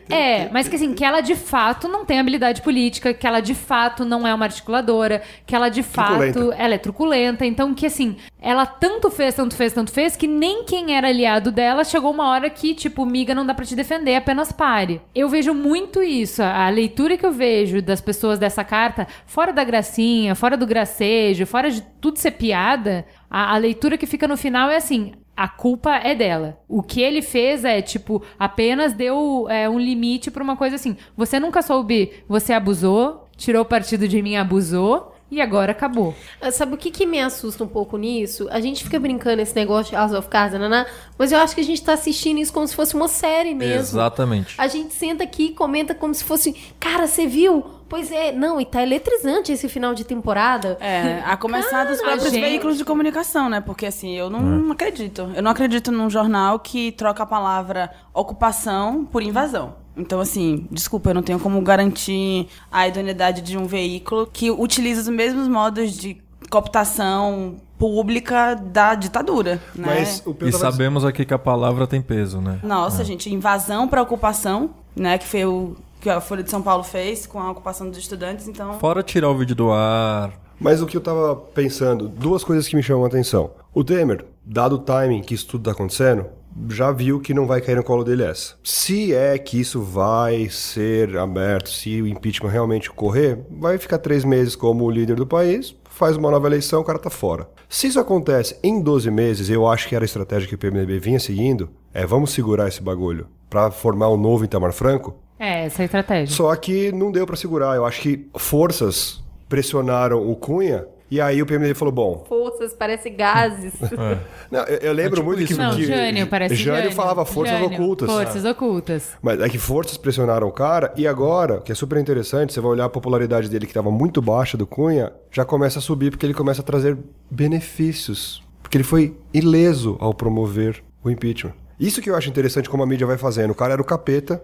É, mas que assim, que ela de fato não tem habilidade política, que ela de fato não é uma articuladora, que ela de fato ela é truculenta. Então, que assim, ela tanto fez, tanto fez, tanto fez, que nem quem era aliado dela chegou uma hora que, tipo, miga, não dá pra te defender, apenas pare. Eu vejo muito isso. A a leitura que eu vejo das pessoas dessa carta, fora da gracinha, fora do gracejo, fora de tudo ser piada, a, a leitura que fica no final é assim. A culpa é dela. O que ele fez é, tipo, apenas deu é, um limite pra uma coisa assim. Você nunca soube, você abusou, tirou partido de mim, abusou, e agora acabou. Ah, Sabe o que, que me assusta um pouco nisso? A gente fica brincando esse negócio de House of Cards, naná, mas eu acho que a gente tá assistindo isso como se fosse uma série mesmo. Exatamente. A gente senta aqui e comenta como se fosse, cara, você viu? Pois é, não, e tá eletrizante esse final de temporada. É, a começar dos próprios gente. veículos de comunicação, né? Porque assim, eu não acredito. Eu não acredito num jornal que troca a palavra ocupação por invasão. Então, assim, desculpa, eu não tenho como garantir a idoneidade de um veículo que utiliza os mesmos modos de cooptação pública da ditadura, né? Mas o E Pedro sabemos aqui que a palavra tem peso, né? Nossa, gente, invasão para ocupação, né? Que foi o que a Folha de São Paulo fez com a ocupação dos estudantes, então... Fora tirar o vídeo do ar. Mas o que eu tava pensando, duas coisas que me chamam a atenção. O Temer, dado o timing que isso tudo tá acontecendo, já viu que não vai cair no colo dele essa. Se é que isso vai ser aberto, se o impeachment realmente ocorrer, vai ficar três meses como líder do país, faz uma nova eleição, o cara tá fora. Se isso acontece em 12 meses, eu acho que era a estratégia que o PMDB vinha seguindo, é vamos segurar esse bagulho pra formar um novo Itamar Franco, É, essa é a estratégia. só que não deu pra segurar. Eu acho que forças pressionaram o Cunha e aí o PMDB falou: bom. Forças, parece gases. Não, eu, eu lembro É tipo muito que, isso, Não, que Jânio, parece Jânio Jânio. falava forças Jânio, ocultas. Forças ocultas. Mas é que forças pressionaram o cara e agora, que é super interessante, você vai olhar a popularidade dele que estava muito baixa do Cunha, já começa a subir porque ele começa a trazer benefícios. Porque ele foi ileso ao promover o impeachment. Isso que eu acho interessante como a mídia vai fazendo. O cara era o capeta.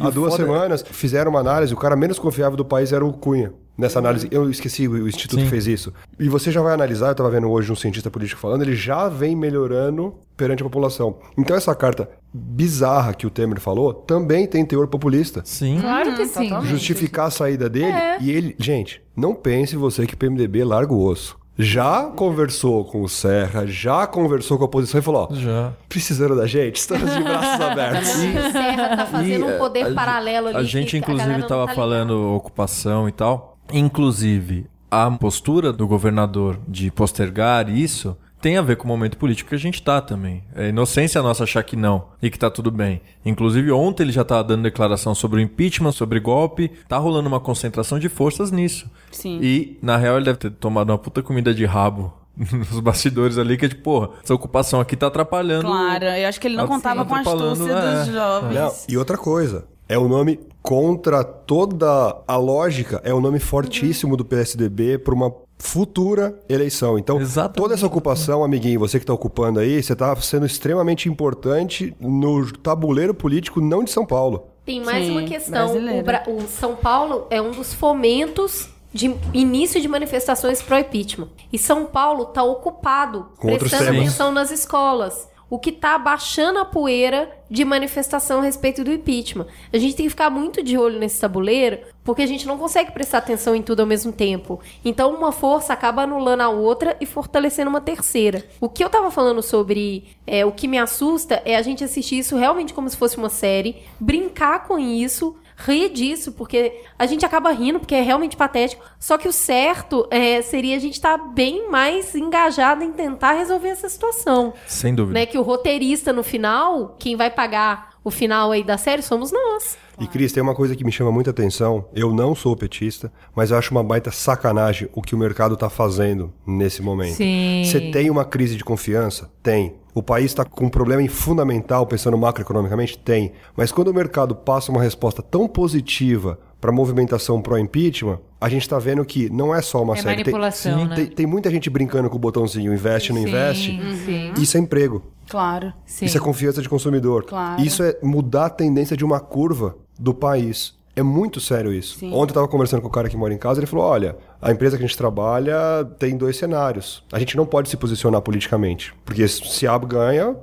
Há duas semanas fizeram uma análise, o cara menos confiável do país era o Cunha. Nessa análise, eu esqueci o instituto Sim. que fez isso. E você já vai analisar, eu estava vendo hoje um cientista político falando, ele já vem melhorando perante a população. Então essa carta bizarra que o Temer falou também tem teor populista. Sim. Claro que sim. Justificar a saída dele e ele, gente, não pense você que o PMDB larga o osso. Já conversou com o Serra, já conversou com a oposição e falou, ó, Já. precisando da gente, estamos de braços abertos. O Serra tá fazendo E, um poder a- paralelo ali. A gente, inclusive, não tava tá falando ocupação e tal. Inclusive, a postura do governador de postergar isso tem a ver com o momento político que a gente tá também. É inocência nossa achar que não e que tá tudo bem. Inclusive, ontem ele já tava dando declaração sobre o impeachment, sobre golpe. Tá rolando uma concentração de forças nisso. Sim. E, na real, ele deve ter tomado uma puta comida de rabo nos bastidores ali, que é tipo, porra, essa ocupação aqui tá atrapalhando. Claro, eu acho que ele não contava com a astúcia é. dos jovens. Não, e outra coisa, é o nome contra toda a lógica, é o nome fortíssimo do PSDB para uma futura eleição. Então, Exatamente. toda essa ocupação, amiguinho, você que está ocupando aí, você está sendo extremamente importante no tabuleiro político não de São Paulo. Tem mais Sim, uma questão. O, Bra- o São Paulo é um dos fomentos de início de manifestações pró-impeachment. E São Paulo está ocupado, Com outros prestando atenção nas escolas. O que está abaixando a poeira de manifestação a respeito do impeachment. A gente tem que ficar muito de olho nesse tabuleiro, porque a gente não consegue prestar atenção em tudo ao mesmo tempo. Então, uma força acaba anulando a outra e fortalecendo uma terceira. O que eu tava falando sobre é, o que me assusta é a gente assistir isso realmente como se fosse uma série, brincar com isso, rir disso, porque a gente acaba rindo, porque é realmente patético. Só que o certo é, seria a gente estar bem mais engajado em tentar resolver essa situação. Sem dúvida. Né? Que o roteirista no final, quem vai pagar o final aí da série somos nós. E Cris, tem uma coisa que me chama muita atenção. Eu não sou petista, mas eu acho uma baita sacanagem o que o mercado está fazendo nesse momento. Você tem uma crise de confiança? Tem. O país está com um problema em fundamental, pensando macroeconomicamente? Tem. Mas quando o mercado passa uma resposta tão positiva para a movimentação pró-impeachment, a gente está vendo que não é só uma É série. Tem- manipulação, Sim, né? tem, tem muita gente brincando com o botãozinho investe, não Sim, investe. sim. Isso é emprego. Claro. Sim. Isso é confiança de consumidor. Claro. Isso é mudar a tendência de uma curva do país. É muito sério isso. Sim. Ontem eu estava conversando com o cara que mora em casa, ele falou: olha, a empresa que a gente trabalha tem dois cenários. A gente não pode se posicionar politicamente. Porque se A ganha,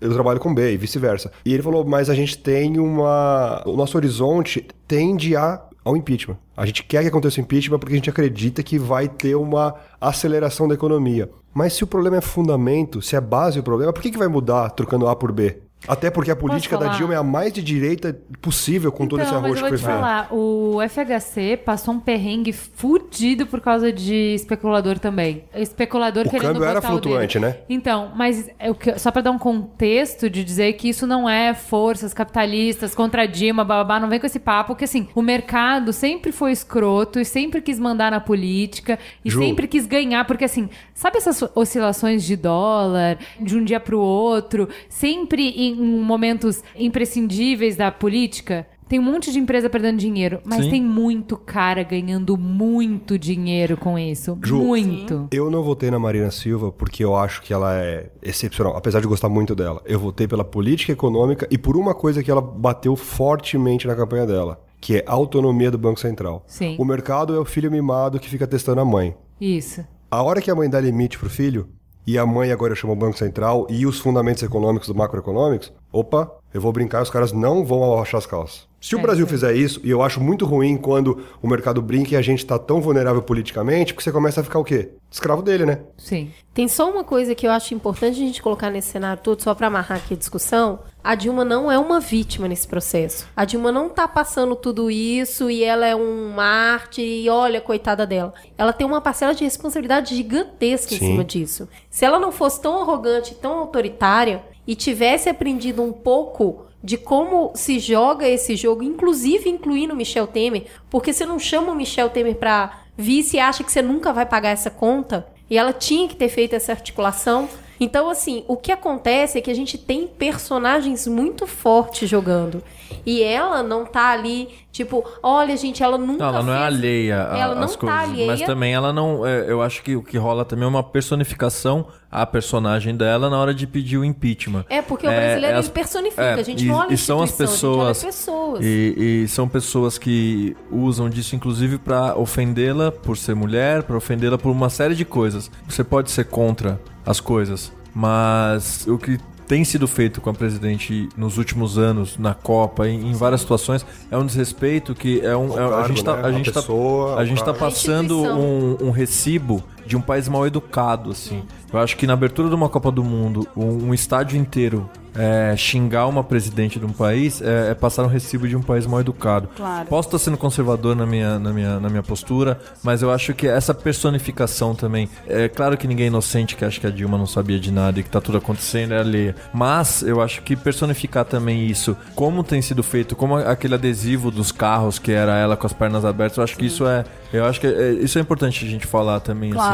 eu trabalho com B e vice-versa. E ele falou, mas a gente tem uma. O nosso horizonte tende a ao impeachment. A gente quer que aconteça o impeachment porque a gente acredita que vai ter uma aceleração da economia. Mas se o problema é fundamento, se é base o problema, por que, que vai mudar trocando A por B? Até porque a política da? Dilma é a mais de direita possível com todo esse Então, mas arroz eu que vou te falar, o FHC passou um perrengue fudido por causa de especulador também. Especulador O querendo câmbio era flutuante, né? Então, mas é que- só pra dar um contexto de dizer que isso não é forças capitalistas contra a Dilma, bababá, não vem com esse papo, porque assim, o mercado sempre foi escroto e sempre quis mandar na política e Ju. sempre quis ganhar, porque assim, sabe essas oscilações de dólar de um dia pro outro, sempre em momentos imprescindíveis da política? Tem um monte de empresa perdendo dinheiro, mas Sim. tem muito cara ganhando muito dinheiro com isso. Ju, muito. Eu não votei na Marina Silva porque eu acho que ela é excepcional, apesar de gostar muito dela. Eu votei pela política econômica e por uma coisa que ela bateu fortemente na campanha dela, que é a autonomia do Banco Central. Sim. O mercado é o filho mimado que fica testando a mãe. Isso. A hora que a mãe dá limite pro filho, e a mãe agora chama o Banco Central e os fundamentos econômicos do macroeconômicos, opa, eu vou brincar, os caras não vão arrochar as calças. Se o É, Brasil sim. fizer isso, e eu acho muito ruim quando o mercado brinca e a gente tá tão vulnerável politicamente, porque você começa a ficar o quê? Escravo dele, né? Sim. Tem só uma coisa que eu acho importante a gente colocar nesse cenário todo, só pra amarrar aqui a discussão. A Dilma não é uma vítima nesse processo. A Dilma não tá passando tudo isso e ela é um mártir e olha, coitada dela. Ela tem uma parcela de responsabilidade gigantesca em Sim. cima disso. Se ela não fosse tão arrogante, tão autoritária e tivesse aprendido um pouco de como se joga esse jogo, inclusive incluindo o Michel Temer, porque você não chama o Michel Temer pra vice e acha que você nunca vai pagar essa conta, e ela tinha que ter feito essa articulação. Então, assim, o que acontece é que a gente tem personagens muito fortes jogando. E ela não tá ali, tipo, olha, gente, ela nunca Não, ela não é fez- alheia Ela não às tá coisas. alheia. Mas também ela não. é, eu acho que o que rola também é uma personificação à personagem dela na hora de pedir o impeachment. É, porque o É, brasileiro é ele personifica, é, a gente e- não olha e são as pessoas- pessoas. E, e são pessoas que usam disso, inclusive, pra ofendê-la por ser mulher, pra ofendê-la por uma série de coisas. Você pode ser contra as coisas, mas o que tem sido feito com a presidente nos últimos anos, na Copa, em, em várias situações, é um desrespeito que é um. É- a gente tá, né? a À gente tá, a gente tá passando um, um recibo de um país mal educado, assim. Eu acho que na abertura de uma Copa do Mundo, um, um estádio inteiro é, xingar uma presidente de um país é, é passar um recibo de um país mal educado. Claro. Posso estar sendo conservador na minha, na, minha, na minha postura, mas eu acho que essa personificação também. É claro que ninguém é inocente que acha que a Dilma não sabia de nada e que tá tudo acontecendo é alheia. Mas eu acho que personificar também isso, como tem sido feito, como aquele adesivo dos carros que era ela com as pernas abertas, eu acho que isso é. Eu acho que é- isso é importante a gente falar também, Claro. assim.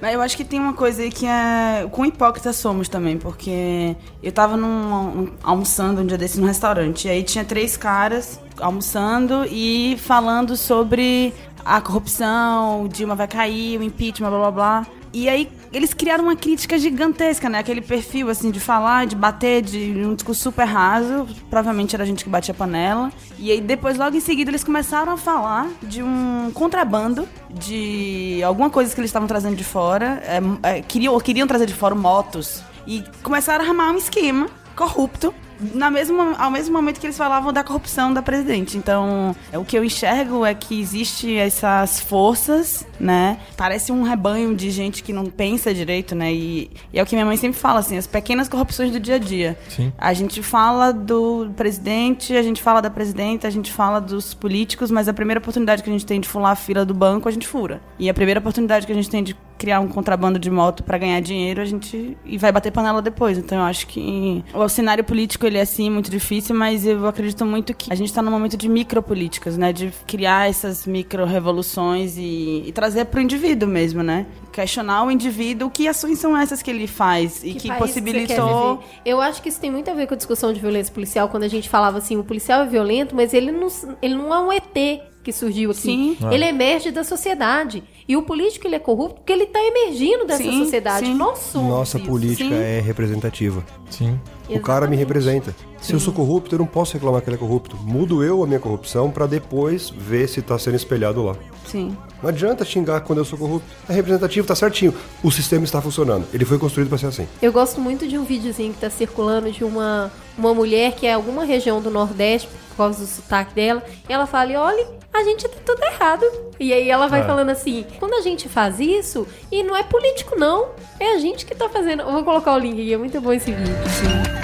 Mas eu acho que tem uma coisa aí que é. Quão hipócritas somos também, porque eu tava num, um- almoçando um dia desse num restaurante, e aí tinha três caras almoçando e falando sobre a corrupção, o Dilma vai cair, o impeachment, blá blá blá. E aí eles criaram uma crítica gigantesca, né? Aquele perfil, assim, de falar, de bater, de um discurso super raso. Provavelmente era a gente que batia panela. E aí depois, logo em seguida, eles começaram a falar de um contrabando de alguma coisa que eles estavam trazendo de fora. É, é, queriam, queriam trazer de fora motos. E começaram a armar um esquema corrupto na mesma, ao mesmo momento que eles falavam da corrupção da presidente. Então, é, o que eu enxergo é que existe essas forças, né? Parece um rebanho de gente que não pensa direito, né? E, e é o que minha mãe sempre fala, assim, as pequenas corrupções do dia a dia. Sim. A gente fala do presidente, a gente fala da presidenta, a gente fala dos políticos, mas a primeira oportunidade que a gente tem de furar a fila do banco, a gente fura. E a primeira oportunidade que a gente tem de criar um contrabando de moto para ganhar dinheiro, a gente e vai bater panela depois. Então eu acho que o cenário político ele é assim muito difícil, mas eu acredito muito que a gente está num momento de micropolíticas, né, de criar essas micro revoluções e, e trazer para o indivíduo mesmo, né? Questionar o indivíduo, que ações são essas que ele faz e que, quer possibilitou? Eu acho que isso tem muito a ver com a discussão de violência policial, quando a gente falava assim, o policial é violento, mas ele não, ele não é um ET que surgiu aqui. Sim. Ele emerge da sociedade. E o político ele é corrupto porque ele está emergindo dessa Sim, sociedade. sim. Nós somos Nossa isso. política sim. é representativa. Sim. O cara me Exatamente. representa. Se eu sou corrupto, eu não posso reclamar que ele é corrupto. Mudo eu a minha corrupção pra depois ver se tá sendo espelhado lá. Sim. Não adianta xingar quando eu sou corrupto. É representativo, tá certinho. O sistema está funcionando. Ele foi construído pra ser assim. Eu gosto muito de um videozinho que tá circulando de uma, uma mulher que é alguma região do Nordeste, por causa do sotaque dela. E ela fala: e olha, a gente tá tudo errado. E aí ela vai É. falando assim: quando a gente faz isso, e não é político, não. É a gente que tá fazendo. Eu vou colocar o link aqui, é muito bom esse vídeo. Vamos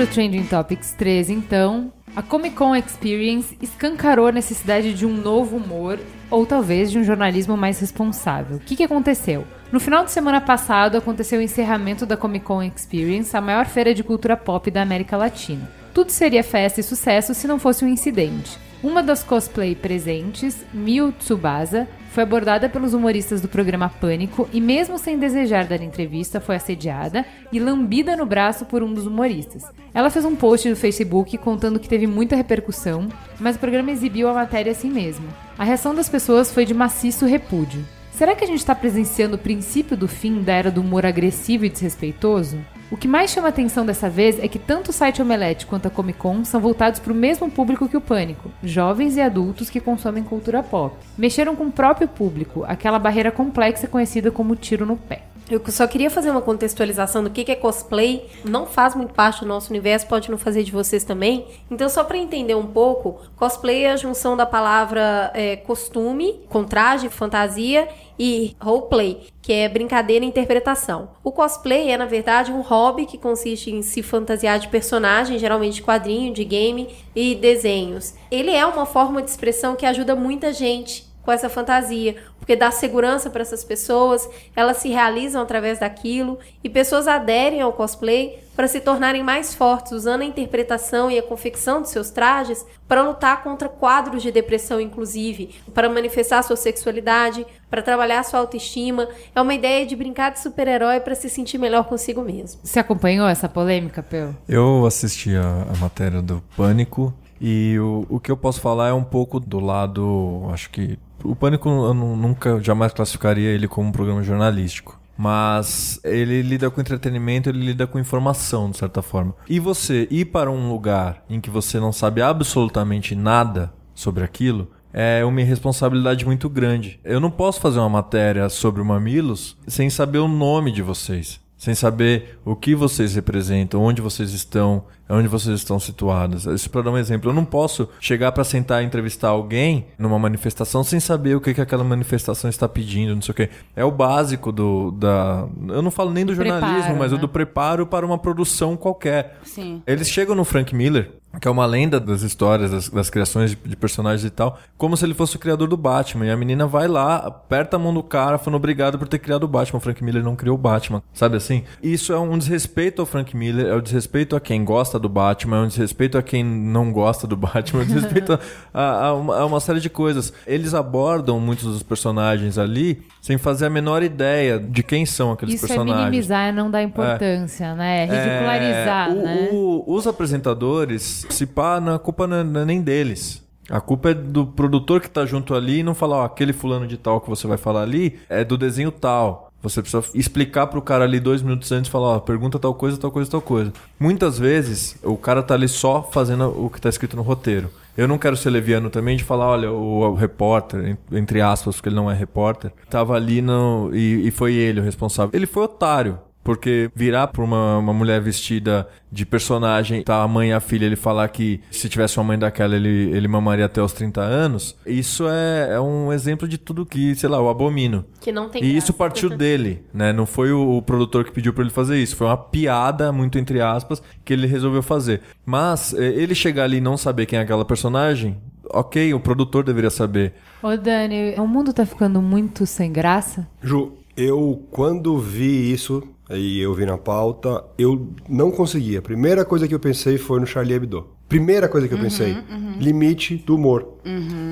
para o Trending Topics 13, então. A Comic Con Experience escancarou a necessidade de um novo humor ou talvez de um jornalismo mais responsável. O que, que aconteceu? No final de semana passado aconteceu o encerramento da Comic Con Experience, a maior feira de cultura pop da América Latina. Tudo seria festa e sucesso se não fosse um incidente. Uma das cosplay presentes, Miu Tsubasa, foi abordada pelos humoristas do programa Pânico e, mesmo sem desejar dar entrevista, foi assediada e lambida no braço por um dos humoristas. Ela fez um post no Facebook contando que teve muita repercussão, mas o programa exibiu a matéria assim mesmo. A reação das pessoas foi de maciço repúdio. Será que a gente está presenciando o princípio do fim da era do humor agressivo e desrespeitoso? O que mais chama atenção dessa vez é que tanto o site Omelete quanto a Comic Con são voltados para o mesmo público que o Pânico, jovens e adultos que consomem cultura pop. Mexeram com o próprio público, aquela barreira complexa conhecida como tiro no pé. Eu só queria fazer uma contextualização do que que é cosplay. Não faz muito parte do nosso universo, pode não fazer de vocês também. Então, só para entender um pouco, cosplay é a junção da palavra é, costume, com traje, fantasia, e roleplay, que é brincadeira e interpretação. O cosplay é, na verdade, um hobby que consiste em se fantasiar de personagem, geralmente de quadrinho, de game e desenhos. Ele é uma forma de expressão que ajuda muita gente com essa fantasia, porque dá segurança para essas pessoas, elas se realizam através daquilo e pessoas aderem ao cosplay para se tornarem mais fortes, usando a interpretação e a confecção de seus trajes para lutar contra quadros de depressão, inclusive, para manifestar sua sexualidade, para trabalhar sua autoestima. É uma ideia de brincar de super-herói para se sentir melhor consigo mesmo. Você acompanhou essa polêmica, Peu? Eu assisti a, a matéria do Pânico e o, o que eu posso falar é um pouco do lado, acho que o Pânico eu nu- nunca, jamais classificaria ele como um programa jornalístico. Mas ele lida com entretenimento, ele lida com informação, de certa forma. E você ir para um lugar em que você não sabe absolutamente nada sobre aquilo, é uma irresponsabilidade muito grande. Eu não posso fazer uma matéria sobre o Mamilos sem saber o nome de vocês. Sem saber o que vocês representam, onde vocês estão, onde vocês estão situados. Isso para dar um exemplo. Eu não posso chegar para sentar e entrevistar alguém numa manifestação sem saber o que, que aquela manifestação está pedindo, não sei o quê. É o básico do da. Eu não falo nem do, jornalismo, preparo, mas o né? do preparo para uma produção qualquer. Sim. Eles chegam no Frank Miller, que é uma lenda das histórias, das, das criações de, de personagens e tal, como se ele fosse o criador do Batman. E a menina vai lá, aperta a mão do cara, falando obrigado por ter criado o Batman. O Frank Miller não criou o Batman, sabe assim? Isso é um desrespeito ao Frank Miller, é um desrespeito a quem gosta do Batman, é um desrespeito a quem não gosta do Batman, é um desrespeito a, a- a uma, a uma série de coisas. Eles abordam muitos dos personagens ali sem fazer a menor ideia de quem são aqueles Isso é personagens. minimizar, é não dar importância, né? É ridicularizar, É, o- né? o- os apresentadores, se pá, a culpa não é, não é nem deles. A culpa é do produtor que tá junto ali e não falar, ó, aquele fulano de tal que você vai falar ali é do desenho tal. Você precisa explicar pro cara ali dois minutos antes falar, ó, pergunta tal coisa, tal coisa, tal coisa. Muitas vezes, o cara tá ali só fazendo o que tá escrito no roteiro. Eu não quero ser leviano também de falar, olha, o, o repórter, en- entre aspas, porque ele não é repórter, tava ali no, e, e foi ele o responsável. Ele foi otário. Porque virar pra uma, uma mulher vestida de personagem, tá a mãe e a filha, ele falar que se tivesse uma mãe daquela, ele, ele mamaria até os 30 anos, isso é, é um exemplo de tudo que, sei lá, eu abomino. Que não tem E isso graça. partiu dele, né? Não foi o, o produtor que pediu pra ele fazer isso. Foi uma piada, muito entre aspas, que ele resolveu fazer. Mas eh, ele chegar ali e não saber quem é aquela personagem, ok, o produtor deveria saber. Ô, Dani, o mundo tá ficando muito sem graça? Ju, eu quando vi isso, e eu vi na pauta, eu não conseguia. A primeira coisa que eu pensei foi no Charlie Hebdo. Primeira coisa que eu pensei, limite do humor.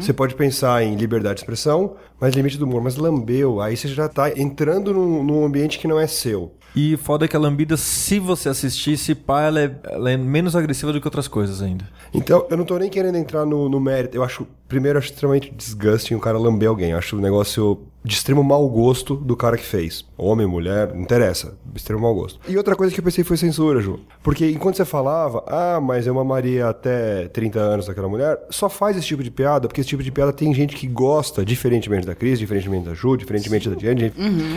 Você pode pensar em liberdade de expressão, mas limite do humor. Mas lambeu, aí você já tá entrando num, num ambiente que não é seu. E foda é que a lambida, se você assistisse, pá, ela é, ela é menos agressiva do que outras coisas ainda. Então, eu não tô nem querendo entrar no, no mérito. Eu acho, primeiro, eu acho extremamente disgusting o cara lamber alguém. Eu acho um negócio de extremo mau gosto do cara que fez. Homem, mulher, não interessa. Extremo mau gosto. E outra coisa que eu pensei foi censura, Ju. Porque enquanto você falava, ah, mas eu mamaria até 30 anos daquela mulher, só faz esse tipo de piada, porque esse tipo de piada tem gente que gosta, diferentemente da Cris, diferentemente da Ju, diferentemente da Diane,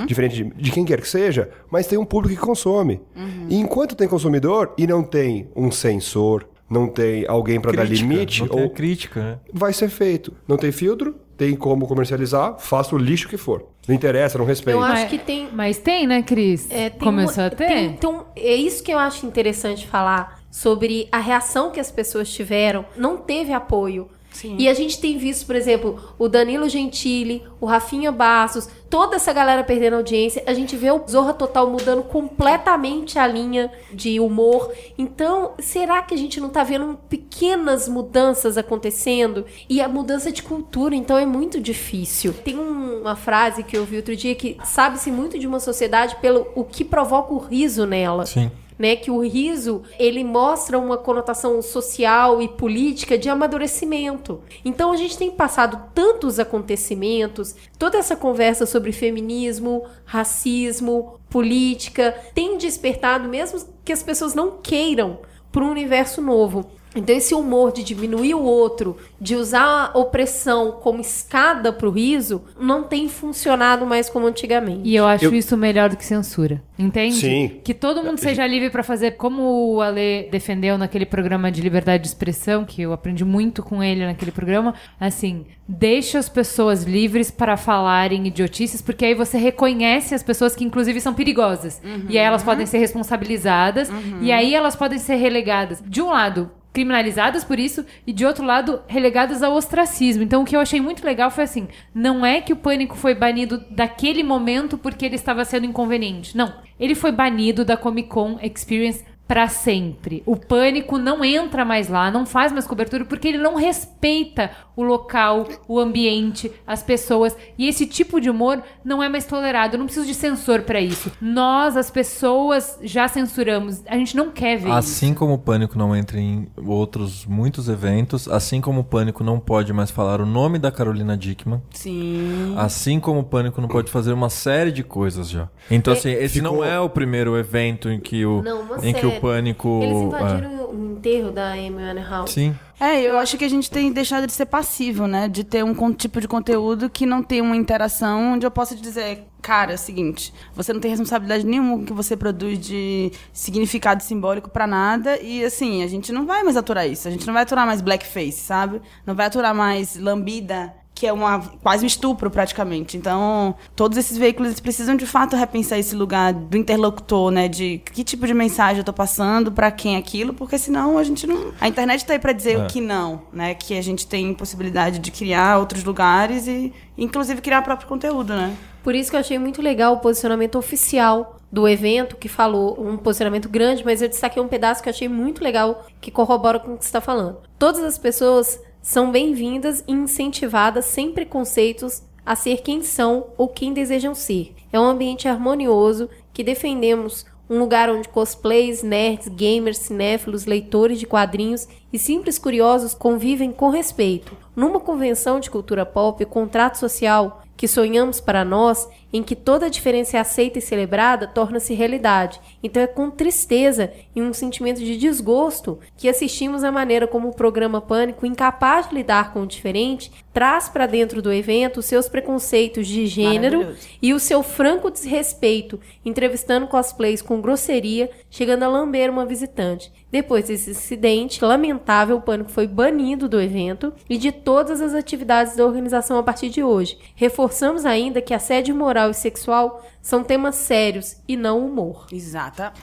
diferente de, de quem quer que seja, mas tem um público que consome. E enquanto tem consumidor e não tem um censor, não tem alguém para dar limite, não tem a ou crítica, né? vai ser feito. Não tem filtro, tem como comercializar, faça o lixo que for. Não interessa, não respeita. Eu acho Mas- que tem. Mas tem, né, Cris? É, tem Começou uma- a ter? tem- então, é isso que eu acho interessante falar sobre a reação que as pessoas tiveram. Não teve apoio. E a gente tem visto, por exemplo, o Danilo Gentili, o Rafinha Bastos, toda essa galera perdendo audiência. A gente vê o Zorra Total mudando completamente a linha de humor. Então, será que a gente não tá vendo pequenas mudanças acontecendo? E a mudança de cultura, então, é muito difícil. Tem um- uma frase que eu vi outro dia que sabe-se muito de uma sociedade pelo o que provoca o riso nela Sim. Né, que o riso ele mostra uma conotação social e política de amadurecimento. Então a gente tem passado tantos acontecimentos, toda essa conversa sobre feminismo, racismo, política, tem despertado mesmo que as pessoas não queiram para um universo novo. Então esse humor de diminuir o outro, de usar a opressão como escada para o riso, não tem funcionado mais como antigamente. E eu acho Eu- isso melhor do que censura. Entende? Sim. Que todo mundo seja livre pra fazer, como o Ale defendeu naquele programa de liberdade de expressão, que eu aprendi muito com ele naquele programa. Assim, deixa as pessoas livres para falarem idiotices, porque aí você reconhece as pessoas que, inclusive, são perigosas. E aí elas podem ser responsabilizadas, e aí elas podem ser relegadas. De um lado, criminalizadas por isso e de outro lado relegadas ao ostracismo. Então o que eu achei muito legal foi assim, não é que o pânico foi banido daquele momento porque ele estava sendo inconveniente. Não, ele foi banido da Comic Con Experience para sempre. O pânico não entra mais lá, não faz mais cobertura porque ele não respeita o local, o ambiente, as pessoas. E esse tipo de humor não é mais tolerado. Eu não preciso de censor para isso. Nós, as pessoas, já censuramos. A gente não quer ver isso. Assim como o Pânico não entra em outros muitos eventos, assim como o Pânico não pode mais falar o nome da Carolina Dickman, Sim. assim como o Pânico não pode fazer uma série de coisas já. Então, assim, esse Ficou- não é o primeiro evento em que o, Não, uma em que o. Pânico... Eles é. invadiram o enterro da Amy Winehouse. Sim. É, eu acho que a gente tem deixado de ser passivo, né? De ter um tipo de conteúdo que não tem uma interação onde eu possa te dizer, cara, é o seguinte, você não tem responsabilidade nenhuma com o que você produz de significado simbólico pra nada e assim, a gente não vai mais aturar isso. A gente não vai aturar mais blackface, sabe? Não vai aturar mais lambida que é uma quase um estupro praticamente. Então, todos esses veículos eles precisam de fato repensar esse lugar do interlocutor, né, de que tipo de mensagem eu tô passando pra quem é aquilo, porque senão a gente não, a internet tá aí pra dizer É. o que não, né, que a gente tem possibilidade de criar outros lugares e inclusive criar próprio conteúdo, né? Por isso que eu achei muito legal o posicionamento oficial do evento, que falou um posicionamento grande, mas eu destaquei um pedaço que eu achei muito legal, que corrobora com o que você está falando. Todas as pessoas são bem-vindas e incentivadas sem preconceitos a ser quem são ou quem desejam ser. É um ambiente harmonioso que defendemos um lugar onde cosplays, nerds, gamers, cinéfilos, leitores de quadrinhos e simples curiosos convivem com respeito. Numa convenção de cultura pop, o contrato social que sonhamos para nós, em que toda diferença é aceita e celebrada, torna-se realidade. Então é com tristeza e um sentimento de desgosto que assistimos à maneira como o programa Pânico, incapaz de lidar com o diferente, traz para dentro do evento os seus preconceitos de gênero e o seu franco desrespeito, entrevistando cosplays com grosseria, chegando a lamber uma visitante. Depois desse incidente lamentável, o Pânico foi banido do evento e de todas as atividades da organização a partir de hoje. Reforçamos ainda que assédio moral e sexual são temas sérios e não humor. Exata.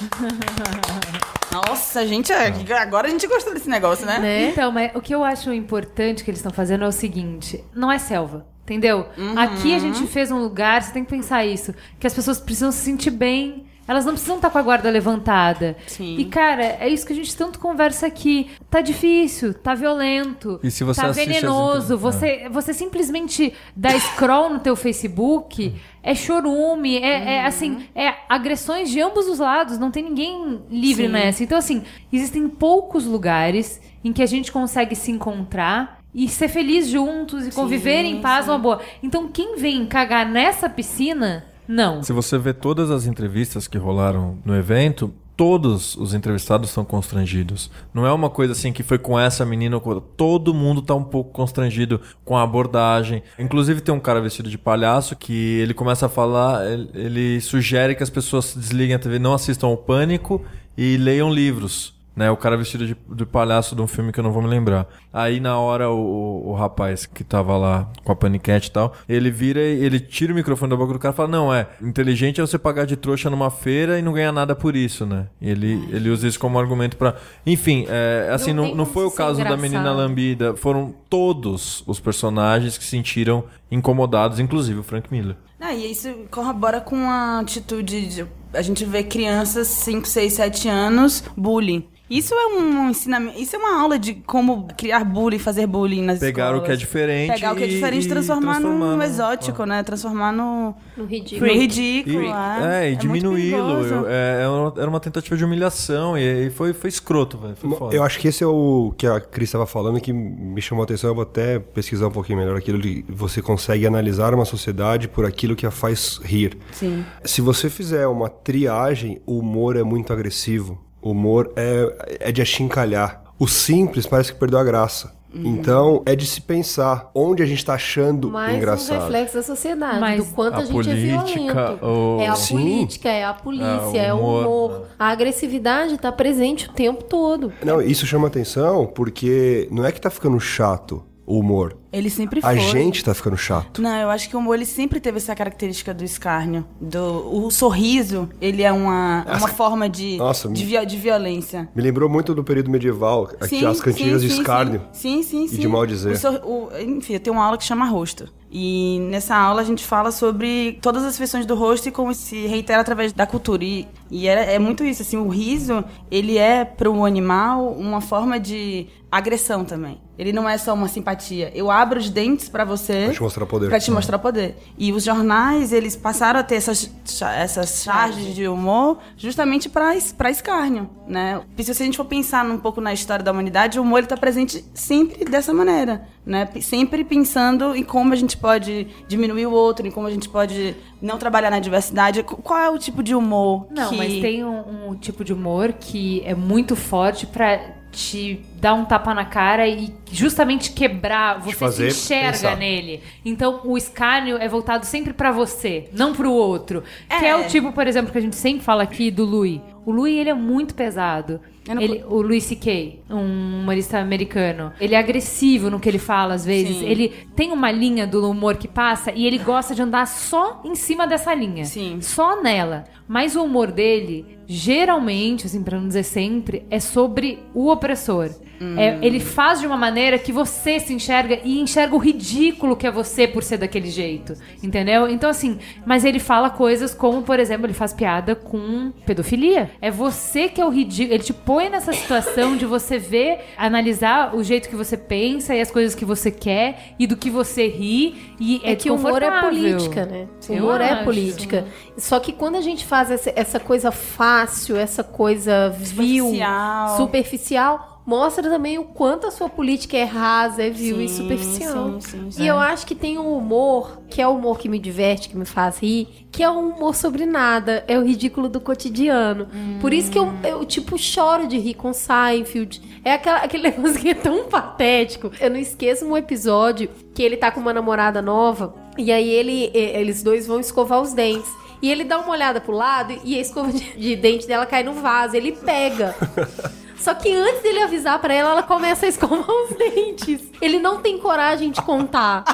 Nossa, gente, é- agora a gente gostou desse negócio, né? Né? Então, mas o que eu acho importante que eles estão fazendo é o seguinte: não é selva. Entendeu? Aqui a gente fez um lugar, você tem que pensar isso, que as pessoas precisam se sentir bem. Elas não precisam estar com a guarda levantada. Sim. E, cara, é isso que a gente tanto conversa aqui. Tá difícil, tá violento, E se você tá assiste as venenoso. inter- Você, você simplesmente dá scroll no teu Facebook, é chorume, é, é, assim, é agressões de ambos os lados. Não tem ninguém livre Sim. nessa. Então, assim, existem poucos lugares em que a gente consegue se encontrar e ser feliz juntos e conviver em paz uma boa. Então, quem vem cagar nessa piscina, não. Se você vê todas as entrevistas que rolaram no evento, todos os entrevistados estão constrangidos. Não é uma coisa assim que foi com essa menina. Todo mundo tá um pouco constrangido com a abordagem. Inclusive tem um cara vestido de palhaço que ele começa a falar, ele, ele sugere que as pessoas desliguem a TV, não assistam ao Pânico e leiam livros. Né, o cara vestido de, de palhaço de um filme que eu não vou me lembrar. Aí na hora o, o, o rapaz que tava lá com a paniquete e tal, ele vira e ele tira o microfone da boca do cara e fala: Não, é, inteligente é você pagar de trouxa numa feira e não ganhar nada por isso, né? E ele, ele usa isso como argumento pra. Enfim, é, assim, Não não, não foi o caso da engraçado. menina lambida, foram todos os personagens que se sentiram incomodados, inclusive o Frank Miller. Ah, e isso corrobora com a atitude de. A gente vê crianças 5, 6, 7 anos, bullying. Isso é um ensinamento. Isso é uma aula de como criar bullying, fazer bullying nas Pegar o escolas. que é diferente Pegar o que é diferente e transformar, transformar no no- exótico, né? Transformar no. No ridículo. No ridículo. E, é, é, e muito diminuí-lo. é, é uma- era uma tentativa de humilhação e, e foi, foi escroto, velho. Foi foda. Eu acho que esse é o que a Cris estava falando que me chamou a atenção. Eu vou até pesquisar um pouquinho melhor aquilo. de Você consegue analisar uma sociedade por aquilo que a faz rir. Sim. Se você fizer uma triagem, o humor é muito agressivo. O humor é, é de achincalhar. O simples parece que perdeu a graça. Então, é de se pensar onde a gente está achando Mais um engraçado. reflexo da sociedade, Mas do quanto a, a gente política, é violento. o- É a Sim. política, é a polícia, É, é o humor, humor. A agressividade está presente o tempo todo. Não, isso chama atenção porque não é que tá ficando chato o humor. Ele sempre A foi. gente tá ficando chato. Não, eu acho que o humor ele sempre teve essa característica do escárnio. Do, o sorriso, ele é uma, uma forma de, Nossa, de, vi- de violência. Me lembrou muito do período medieval, aqui, as cantigas de escárnio. Sim, sim, sim. e de mal dizer. O sor- o- enfim, eu tenho uma aula que chama rosto. E nessa aula a gente fala sobre todas as feições do rosto e como se reitera através da cultura. E, e é, é muito isso, assim, o riso, ele é para o animal uma forma de agressão também. Ele não é só uma simpatia. Eu abro os dentes para você. Pra te mostrar poder. Pra te mostrar poder. E os jornais, eles passaram a ter essas, essas charges de humor justamente para para escárnio, né? Se a gente for pensar um pouco na história da humanidade, o humor ele tá presente sempre dessa maneira, né? Sempre pensando em como a gente pode diminuir o outro, em como a gente pode não trabalhar na diversidade. Qu- Qual é o tipo de humor Não, que... mas tem um, um tipo de humor que é muito forte pra te dar um tapa na cara e justamente quebrar, você fazer se enxerga pensar. nele. Então o escárnio é voltado sempre pra você, não pro outro. Que é É. o tipo, por exemplo, que a gente sempre fala aqui do Louis. O Louis, ele é muito pesado. Ele, o Louis C.K., um humorista americano. Ele é agressivo no que ele fala, às vezes. Sim. Ele tem uma linha do humor que passa e ele gosta de andar só em cima dessa linha. Sim. Só nela. Mas o humor dele, geralmente, assim, pra não dizer sempre, é sobre o opressor. É, ele faz de uma maneira que você se enxerga e enxerga o ridículo que é você por ser daquele jeito. Entendeu? Então, assim, mas ele fala coisas como, por exemplo, ele faz piada com pedofilia. É você que é o ridículo. Ele te põe nessa situação de você ver, analisar o jeito que você pensa e as coisas que você quer e do que você ri. E é, É que o humor é política, né? O Eu humor é acho. política. Só que quando a gente faz essa, essa coisa fácil, essa coisa vil, Superficial. superficial, mostra também o quanto a sua política é rasa, é vil e Sim, superficial. sim, sim, sim. E eu acho que tem um humor, que é o humor que me diverte, que me faz rir, que é um humor sobre nada, é o ridículo do cotidiano. Por isso que eu, eu, tipo, choro de rir com Seinfeld. É aquela- aquele negócio que é tão patético. Eu não esqueço um episódio que ele tá com uma namorada nova, e aí ele, e- eles dois vão escovar os dentes. E ele dá uma olhada pro lado e a escova de, de dente dela cai no vaso. Ele pega. Só que antes dele avisar pra ela, ela começa a escovar os dentes. Ele não tem coragem de contar.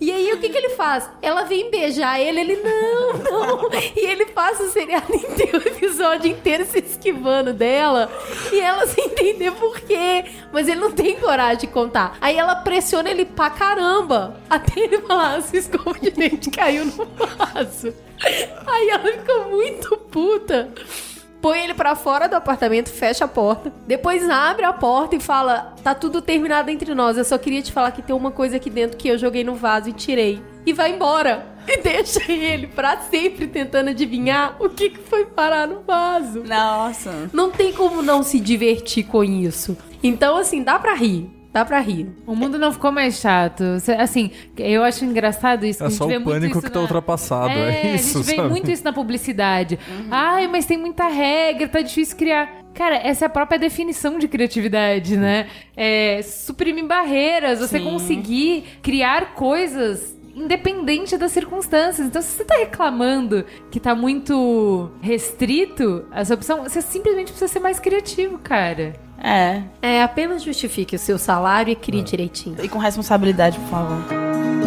E aí, o que que ele faz? Ela vem beijar ele, ele, não, não. E ele passa o seriado inteiro, o episódio inteiro se esquivando dela. E ela sem entender por quê. Mas ele não tem coragem de contar. Aí ela pressiona ele pra caramba. Até ele falar, "Ah, sua escova de dente caiu no vaso. Aí ela ficou muito puta. Põe ele pra fora do apartamento, fecha a porta. Depois abre a porta e fala: Tá tudo terminado entre nós. Eu só queria te falar que tem uma coisa aqui dentro que eu joguei no vaso e tirei. E vai embora. E deixa ele pra sempre tentando adivinhar o que, que foi parar no vaso. Nossa. Não tem como não se divertir com isso. Então, assim, dá pra rir. Dá pra rir. O mundo não ficou mais chato. Assim, eu acho engraçado isso. É que a gente só vê o muito pânico isso que tá na- ultrapassado, é É, isso, a gente vê sabe? muito isso na publicidade. Ai, mas tem muita regra, tá difícil criar. Cara, essa é a própria definição de criatividade, né? É suprimir barreiras, você conseguir criar coisas independente das circunstâncias. Então, se você tá reclamando que tá muito restrito essa opção, você simplesmente precisa ser mais criativo, cara. É. É, apenas justifique o seu salário e crie direitinho. E com responsabilidade, por favor.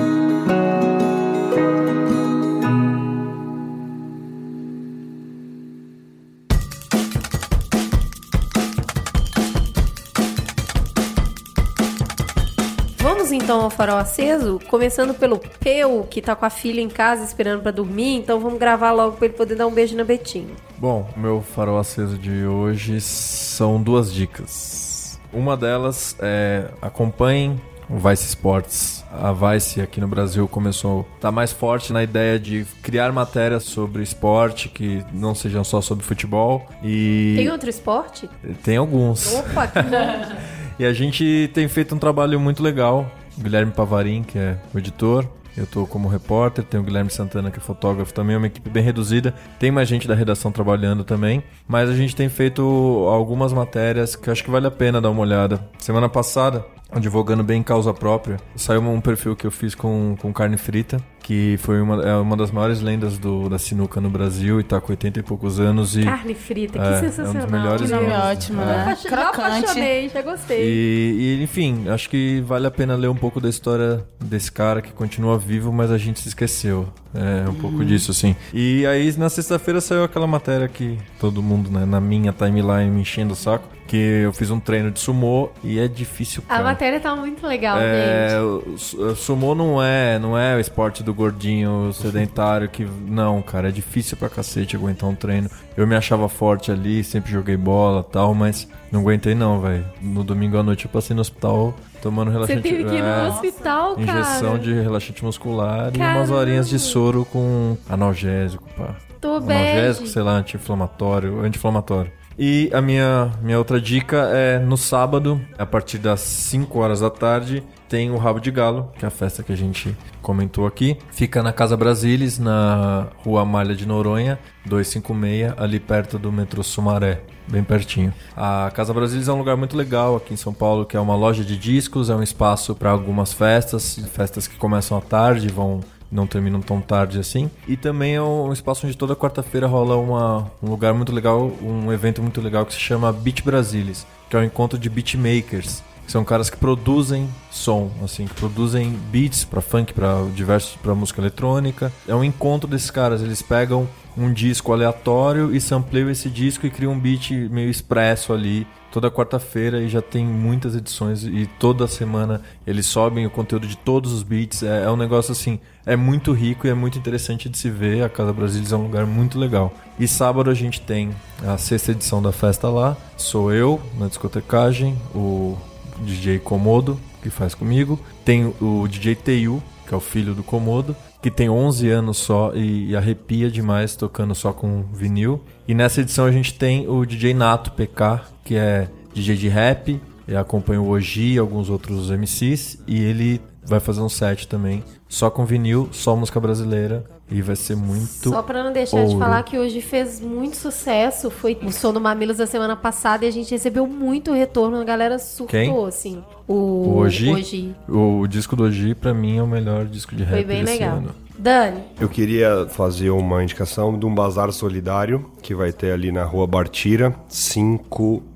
Então ao farol aceso, começando pelo Peu, que tá com a filha em casa esperando pra dormir, então vamos gravar logo pra ele poder dar um beijo na Betinho. Bom, o meu farol aceso de hoje são duas dicas. Uma delas é acompanhem o Vice Sports. A Vice aqui no Brasil começou a estar mais forte na ideia de criar matérias sobre esporte que não sejam só sobre futebol e Tem outro esporte? tem alguns. Opa, que bom. E a gente tem feito um trabalho muito legal. Guilherme Pavarim, que é o editor. Eu tô como repórter, tem o Guilherme Santana, que é fotógrafo também, é uma equipe bem reduzida. Tem mais gente da redação trabalhando também. Mas a gente tem feito algumas matérias que acho que vale a pena dar uma olhada. Semana passada, advogando bem em causa própria, saiu um perfil que eu fiz com, com carne frita, que foi uma, é uma das maiores lendas do, da sinuca no Brasil e tá com 80 e poucos anos. E, Carne frita, que É, é um dos sensacional. melhores Que nome nomes. ótimo, É. né? Já apaixonei, já gostei. E, e, enfim, acho que vale a pena ler um pouco da história desse cara que continua vivo, mas a gente se esqueceu. É um pouco disso, assim. E aí, na sexta-feira, saiu aquela matéria que todo mundo, né, na minha timeline, me enchendo o saco. Que eu fiz um treino de sumô e é difícil, A cara. matéria tá muito legal, É, gente. sumô não é, não é o esporte do gordinho sedentário que não, cara, é difícil pra cacete aguentar um treino. Eu me achava forte ali, sempre joguei bola, tal, mas não aguentei não, velho. No domingo à noite eu passei no hospital tomando Você relaxante, teve que ir é, no hospital, cara. injeção de relaxante muscular e Caramba. umas horinhas de soro com analgésico, pá. Tô Analgésico, bad. sei lá, anti-inflamatório, anti-inflamatório. E a minha, minha outra dica é no sábado, a partir das 5 horas da tarde, tem o Rabo de Galo, que é a festa que a gente comentou aqui. Fica na Casa Brasilis, na Rua Amália de Noronha, 256, ali perto do metrô Sumaré, bem pertinho. A Casa Brasilis é um lugar muito legal aqui em São Paulo, que é uma loja de discos, é um espaço para algumas festas, festas que começam à tarde, vão não terminam tão tarde assim. E também é um espaço onde toda quarta-feira rola uma, um lugar muito legal, um evento muito legal que se chama Beat Brasilis, que é um encontro de beatmakers. que São caras que produzem som, assim, que produzem beats para funk, para diversos, para música eletrônica. É um encontro desses caras. Eles pegam um disco aleatório e sampleiam esse disco e criam um beat meio expresso ali toda quarta-feira e já tem muitas edições e toda semana eles sobem o conteúdo de todos os beats. É, é um negócio assim, é muito rico e é muito interessante de se ver. A Casa Brasilis é um lugar muito legal. E sábado a gente tem a sexta edição da festa lá. Sou eu na discotecagem, o DJ Komodo que faz comigo, tem o DJ Teiu, que é o filho do Komodo, que tem 11 anos só e, e arrepia demais tocando só com vinil. E nessa edição a gente tem o DJ Nato PK, que é DJ de rap, ele acompanha o Oji e alguns outros MCs, e ele vai fazer um set também, só com vinil, só música brasileira, e vai ser muito. Só pra não deixar de ouro. falar que hoje fez muito sucesso. Foi o som do Mamilos da semana passada e a gente recebeu muito retorno. A galera surtou, Quem? assim. O, O Oji? Oji. O, o disco do Oji, pra mim, é o melhor disco de rap Foi bem desse legal. ano. Dani, Eu queria fazer uma indicação de um bazar solidário que vai ter ali na rua Bartira,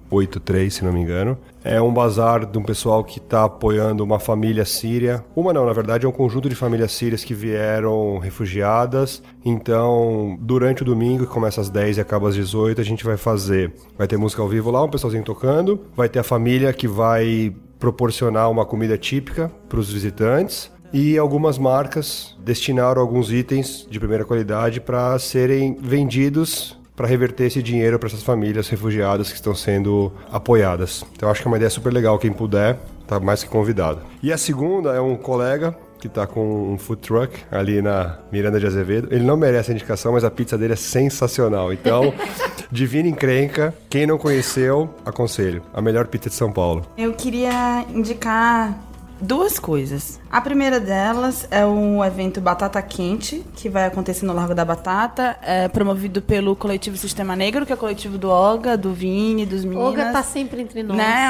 583, se não me engano. É um bazar de um pessoal que está apoiando uma família síria. Uma não, na verdade é um conjunto de famílias sírias que vieram refugiadas. Então, durante o domingo, que começa às 10 e acaba às 18, a gente vai fazer. Vai ter música ao vivo lá, um pessoalzinho tocando. Vai ter a família que vai proporcionar uma comida típica para os visitantes. E algumas marcas destinaram alguns itens de primeira qualidade para serem vendidos para reverter esse dinheiro para essas famílias refugiadas que estão sendo apoiadas. Então acho que é uma ideia super legal, quem puder, tá mais que convidado. E a segunda é um colega que tá com um food truck ali na Miranda de Azevedo. Ele não merece a indicação, mas a pizza dele é sensacional. Então, Divina Encrenca, quem não conheceu, aconselho. A melhor pizza de São Paulo. Eu queria indicar duas coisas. A primeira delas é o evento Batata Quente, que vai acontecer no Largo da Batata, é promovido pelo coletivo Sistema Negro, que é o coletivo do Olga, do Vini, dos meninos. Olga tá sempre entre nós. Né?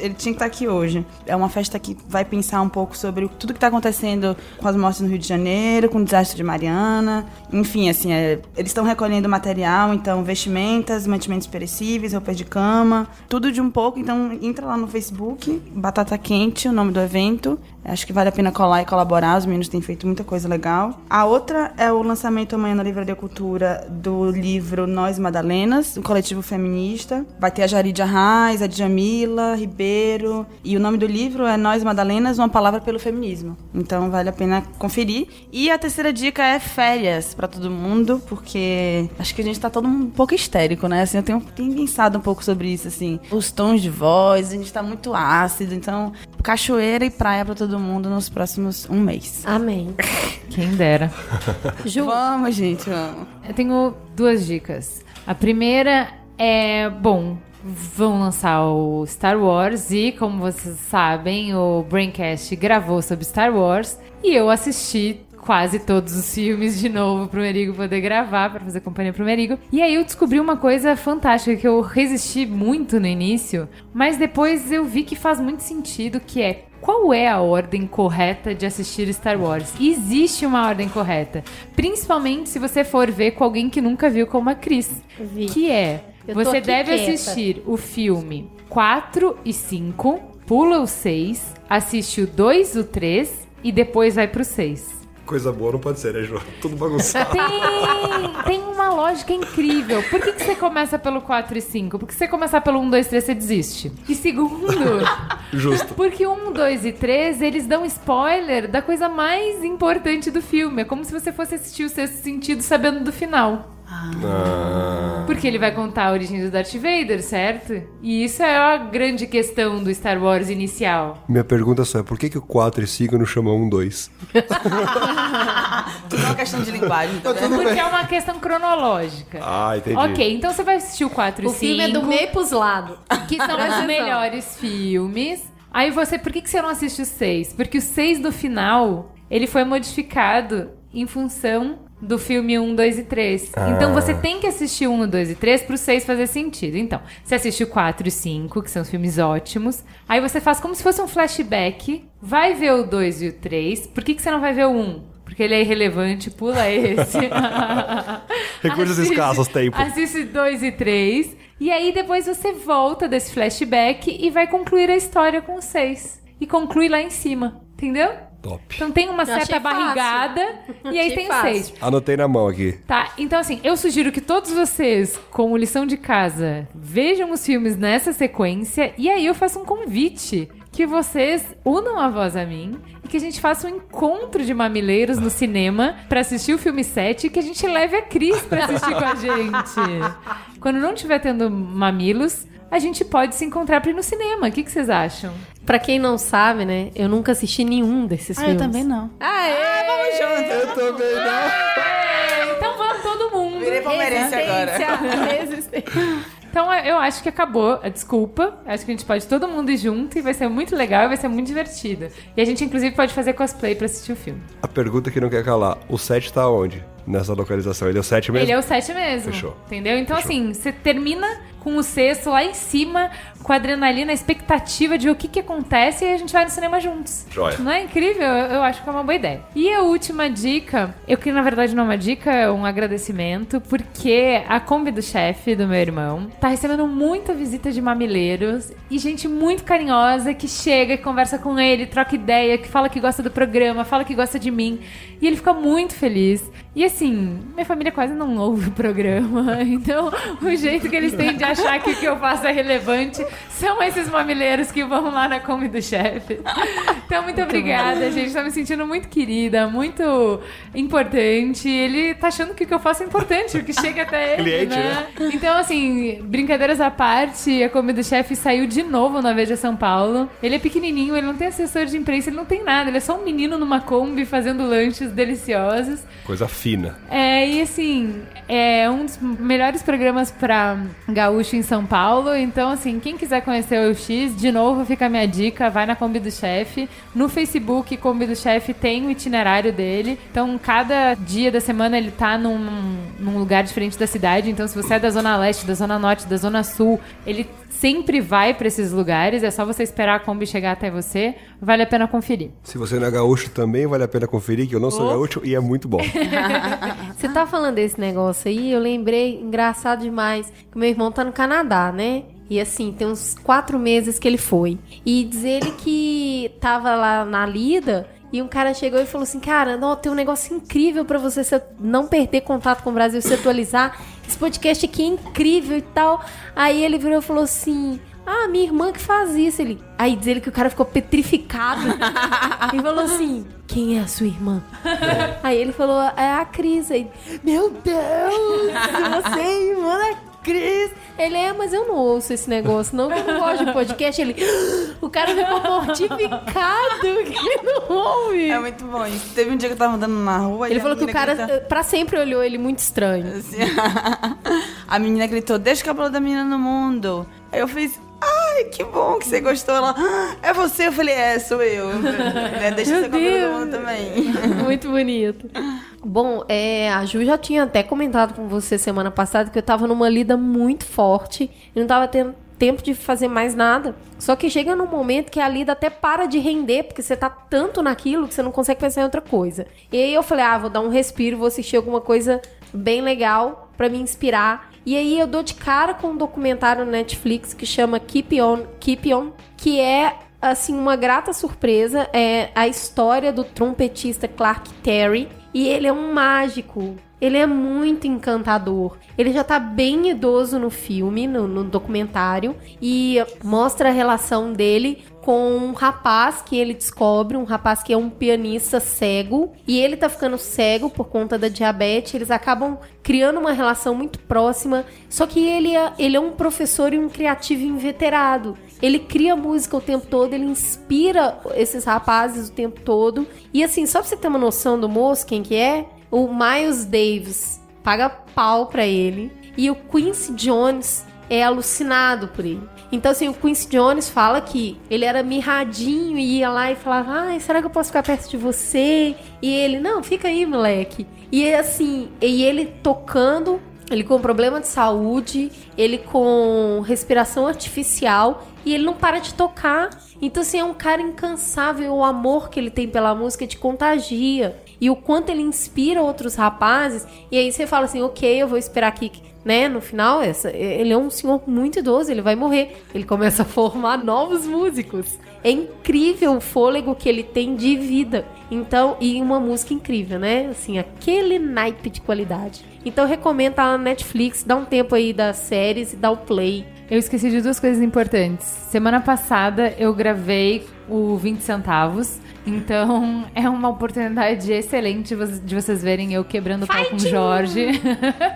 Ele tinha que estar aqui hoje. É uma festa que vai pensar um pouco sobre tudo que está acontecendo com as mortes no Rio de Janeiro, com o desastre de Mariana. Enfim, assim, é, eles estão recolhendo material, então vestimentas, mantimentos perecíveis, roupas de cama, tudo de um pouco. Então entra lá no Facebook, Batata Quente, o nome do evento. Acho que vale a pena colar e colaborar, os meninos têm feito muita coisa legal. A outra é o lançamento amanhã na Livraria Cultura do livro Nós Madalenas, um coletivo feminista. Vai ter a Jaridia Reis, a Djamila Ribeiro. E o nome do livro é Nós Madalenas, uma palavra pelo feminismo. Então vale a pena conferir. E a terceira dica é férias para todo mundo, porque acho que a gente tá todo um pouco histérico, né? Assim, eu tenho, tenho pensado um pouco sobre isso, assim. Os tons de voz, a gente tá muito ácido. Então, cachoeira e praia para todo mundo nos próximos um mês. Amém. Quem dera. Ju, Vamos, gente, vamos. Eu tenho duas dicas. A primeira é, bom, vão lançar o Star Wars e, como vocês sabem, o Braincast gravou sobre Star Wars e eu assisti quase todos os filmes de novo pro Merigo poder gravar, para fazer companhia pro Merigo. E aí eu descobri uma coisa fantástica que eu resisti muito no início, mas depois eu vi que faz muito sentido, que é qual é a ordem correta de assistir Star Wars? Existe uma ordem correta. Principalmente se você for ver com alguém que nunca viu como a Cris. Vi. Que é, Eu você deve quieta. assistir o filme 4 e 5, pula o 6, assiste o 2, o 3 e depois vai pro 6. Coisa boa não pode ser, né, João? Tudo bagunçado. Tem, tem uma lógica incrível. Por que, que você começa pelo 4 e 5? Porque se você começar pelo 1, 2, 3, você desiste. E segundo, Justo. porque o 1, 2 e 3, eles dão spoiler da coisa mais importante do filme. É como se você fosse assistir o sexto sentido sabendo do final. Ah, Porque ele vai contar a origem do Darth Vader, certo? E isso é a grande questão do Star Wars inicial. minha pergunta só é, por que, que o 4 e 5 não chamam 1, 2? Tudo é uma questão de linguagem, tá? Porque é uma questão cronológica. Ah, entendi. Ok, então você vai assistir o 4 e O 5. filme é do meio pros lados. Que são os melhores filmes. Aí você, por que, que você não assiste o 6? Porque o 6 do final, ele foi modificado em função do filme 1, 2 e 3. Então você tem que assistir o 1, 2 e 3 pro 6 fazer sentido. Então, você assiste o 4 e 5, que são os filmes ótimos. Aí você faz como se fosse um flashback. Vai ver o 2 e o 3. Por que, que você não vai ver o 1? Porque ele é irrelevante, pula esse. Recursos escassos, tempo. Assiste 2 e 3. E aí depois você volta desse flashback e vai concluir a história com o 6. E conclui lá em cima. Entendeu? Top. Então tem uma Eu certa fácil. barrigada e aí Achei tem o fácil. 6. Anotei na mão aqui. Tá, então assim, eu sugiro que todos vocês, como lição de casa, vejam os filmes nessa sequência e aí eu faço um convite que vocês unam a voz a mim e que a gente faça um encontro de mamileiros no cinema pra assistir o filme 7 e que a gente leve a Cris pra assistir com a gente. Quando não tiver tendo mamilos, a gente pode se encontrar pra ir no cinema. O que, que vocês acham? Pra quem não sabe, né? Eu nunca assisti nenhum desses Ah, filmes. eu também não. Aê! Vamos junto. Eu também não. Então vamos todo mundo. Virei palmeirense agora. Resistência. Então eu acho que acabou a desculpa. Acho que a gente pode todo mundo ir junto e vai ser muito legal e vai ser muito divertido. E a gente, inclusive, pode fazer cosplay pra assistir o filme. A pergunta que não quer calar. O 7 tá onde? Nessa localização. Ele é o 7 mesmo? Ele é o 7 mesmo. Fechou. Entendeu? Então, assim, você termina com o sexto lá em cima, com a adrenalina, a expectativa de o que, que acontece e a gente vai no cinema juntos. Joia. Não é incrível? Eu, eu acho que é uma boa ideia. E a última dica, eu que na verdade não é uma dica, é um agradecimento, porque a Kombi do chefe do meu irmão tá recebendo muita visita de mamileiros e gente muito carinhosa que chega, que conversa com ele, troca ideia, que fala que gosta do programa, fala que gosta de mim. E ele fica muito feliz. E assim, minha família quase não ouve o programa, então o jeito que eles têm de achar que o que eu faço é relevante são esses mamileiros que vão lá na Kombi do chefe. Então, muito obrigada, gente. Tô me sentindo muito querida, muito importante. Ele tá achando que o que eu faço é importante, o que chega até ele, Cliente, né? Então, assim, brincadeiras à parte, a Kombi do chefe saiu de novo na Veja São Paulo. Ele é pequenininho, ele não tem assessor de imprensa, ele não tem nada. Ele é só um menino numa Kombi fazendo lanches deliciosos. Coisa fina. É, e assim, é um dos melhores programas pra gaúcho em São Paulo. Então, assim, quem quiser conhecer o X, de novo fica a minha dica, vai na Kombi do Chefe. No Facebook, Kombi do Chefe tem o itinerário dele. Então, cada dia da semana ele tá num, num lugar diferente da cidade. Então, se você é da Zona Leste, da Zona Norte, da Zona Sul, ele sempre vai pra esses lugares. É só você esperar a Kombi chegar até você. Vale a pena conferir. Se você não é gaúcho também, vale a pena conferir, que eu não sou Oh. gaúcho e é muito bom. Você tá falando desse negócio aí, eu lembrei, engraçado demais, que meu irmão tá no Canadá, né? E assim, tem uns quatro meses que ele foi. E diz ele que tava lá na lida e um cara chegou e falou assim: Cara, não, tem um negócio incrível pra você não perder contato com o Brasil, se atualizar. Esse podcast aqui é incrível e tal. Aí ele virou e falou assim. Ah, minha irmã que faz isso. Ele... Aí diz ele que o cara ficou petrificado. e falou assim: Quem é a sua irmã? Aí ele falou: É a Cris. Aí, meu Deus, você é irmã da Cris. Ele é, mas eu não ouço esse negócio, não, que eu não gosto de podcast. Ele, o cara ficou mortificado que ele não ouve. É muito bom isso. Teve um dia que eu tava andando na rua Ele falou que o cara eh, pra sempre olhou ele muito estranho. assim, a menina gritou, deixa o cabelo da menina no mundo. Aí eu fiz, ai, que bom que você gostou. Ela, "Ah, é você? Eu falei, é, sou eu. É, deixa Meu cabelo Deus. no mundo também. Muito bonito. Bom, é, a Ju já tinha até comentado com você semana passada que eu tava numa lida muito forte e não tava tendo tempo de fazer mais nada. Só que chega num momento que a lida até para de render, porque você tá tanto naquilo que você não consegue pensar em outra coisa. E aí eu falei, ah, vou dar um respiro, vou assistir alguma coisa bem legal para me inspirar. E aí eu dou de cara com um documentário no Netflix que chama Keep On, Keep On, que é assim uma grata surpresa, é a história do trompetista Clark Terry, e ele é um mágico. Ele é muito encantador. Ele já tá bem idoso no filme, no, no documentário, e mostra a relação dele com um rapaz que ele descobre, um rapaz que é um pianista cego, e ele tá ficando cego por conta da diabetes. Eles acabam criando uma relação muito próxima. Só que ele é, ele é um professor e um criativo inveterado. Ele cria música o tempo todo, ele inspira esses rapazes o tempo todo. E assim, só pra você ter uma noção do moço, quem que é? O Miles Davis paga pau pra ele. E o Quincy Jones é alucinado por ele. Então, assim, o Quincy Jones fala que ele era mirradinho e ia lá e falava: Ai, será que eu posso ficar perto de você? E ele, não, fica aí, moleque. E assim, e ele tocando, ele com problema de saúde, ele com respiração artificial e ele não para de tocar. Então, assim, é um cara incansável. O amor que ele tem pela música te contagia. E o quanto ele inspira outros rapazes. E aí você fala assim, ok, eu vou esperar aqui né, no final, essa, ele é um senhor muito idoso, ele vai morrer. Ele começa a formar novos músicos. É incrível o fôlego que ele tem de vida. Então, e uma música incrível, né? Assim, aquele naipe de qualidade. Então, recomendo a Netflix, dá um tempo aí das séries e dá o play. Eu esqueci de duas coisas importantes. Semana passada eu gravei o 20 centavos. Então é uma oportunidade excelente de vocês verem eu quebrando o pau com o Jorge.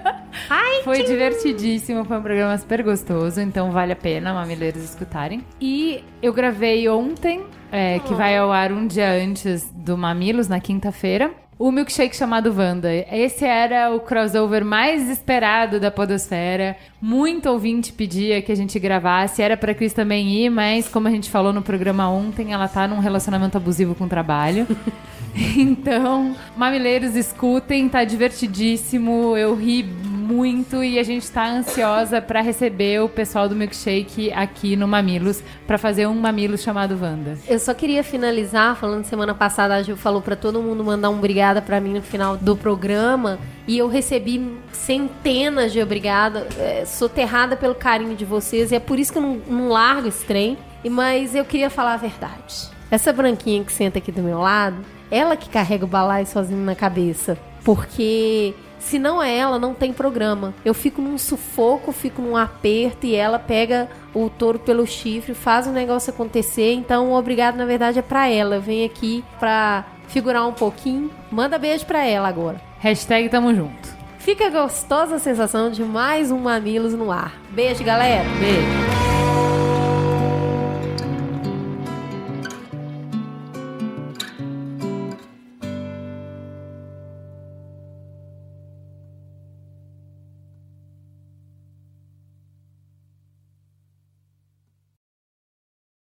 foi divertidíssimo, foi um programa super gostoso, então vale a pena mamileiros escutarem. E eu gravei ontem, é, que vai ao ar um dia antes do Mamilos, na quinta-feira o milkshake chamado Wanda. Esse era o crossover mais esperado da Podosfera. Muito ouvinte pedia que a gente gravasse. Era pra Cris também ir, mas como a gente falou no programa ontem, ela tá num relacionamento abusivo com o trabalho. então, mamileiros, escutem, tá divertidíssimo. Eu ri muito e a gente está ansiosa para receber o pessoal do Milkshake aqui no Mamilos para fazer um Mamilos chamado Wanda. Eu só queria finalizar falando semana passada a Gil falou para todo mundo mandar um obrigada para mim no final do programa e eu recebi centenas de obrigada, é, soterrada pelo carinho de vocês e é por isso que eu não, não largo esse trem. Mas eu queria falar a verdade. Essa branquinha que senta aqui do meu lado, ela que carrega o balaio sozinho na cabeça. Porque se não é ela, não tem programa. Eu fico num sufoco, fico num aperto e ela pega o touro pelo chifre, faz o negócio acontecer. Então, o obrigado, na verdade, é pra ela. Eu venho aqui pra figurar um pouquinho. Manda beijo pra ela agora. Hashtag tamo junto. Fica gostosa a sensação de mais um Mamilos no ar. Beijo, galera. Beijo.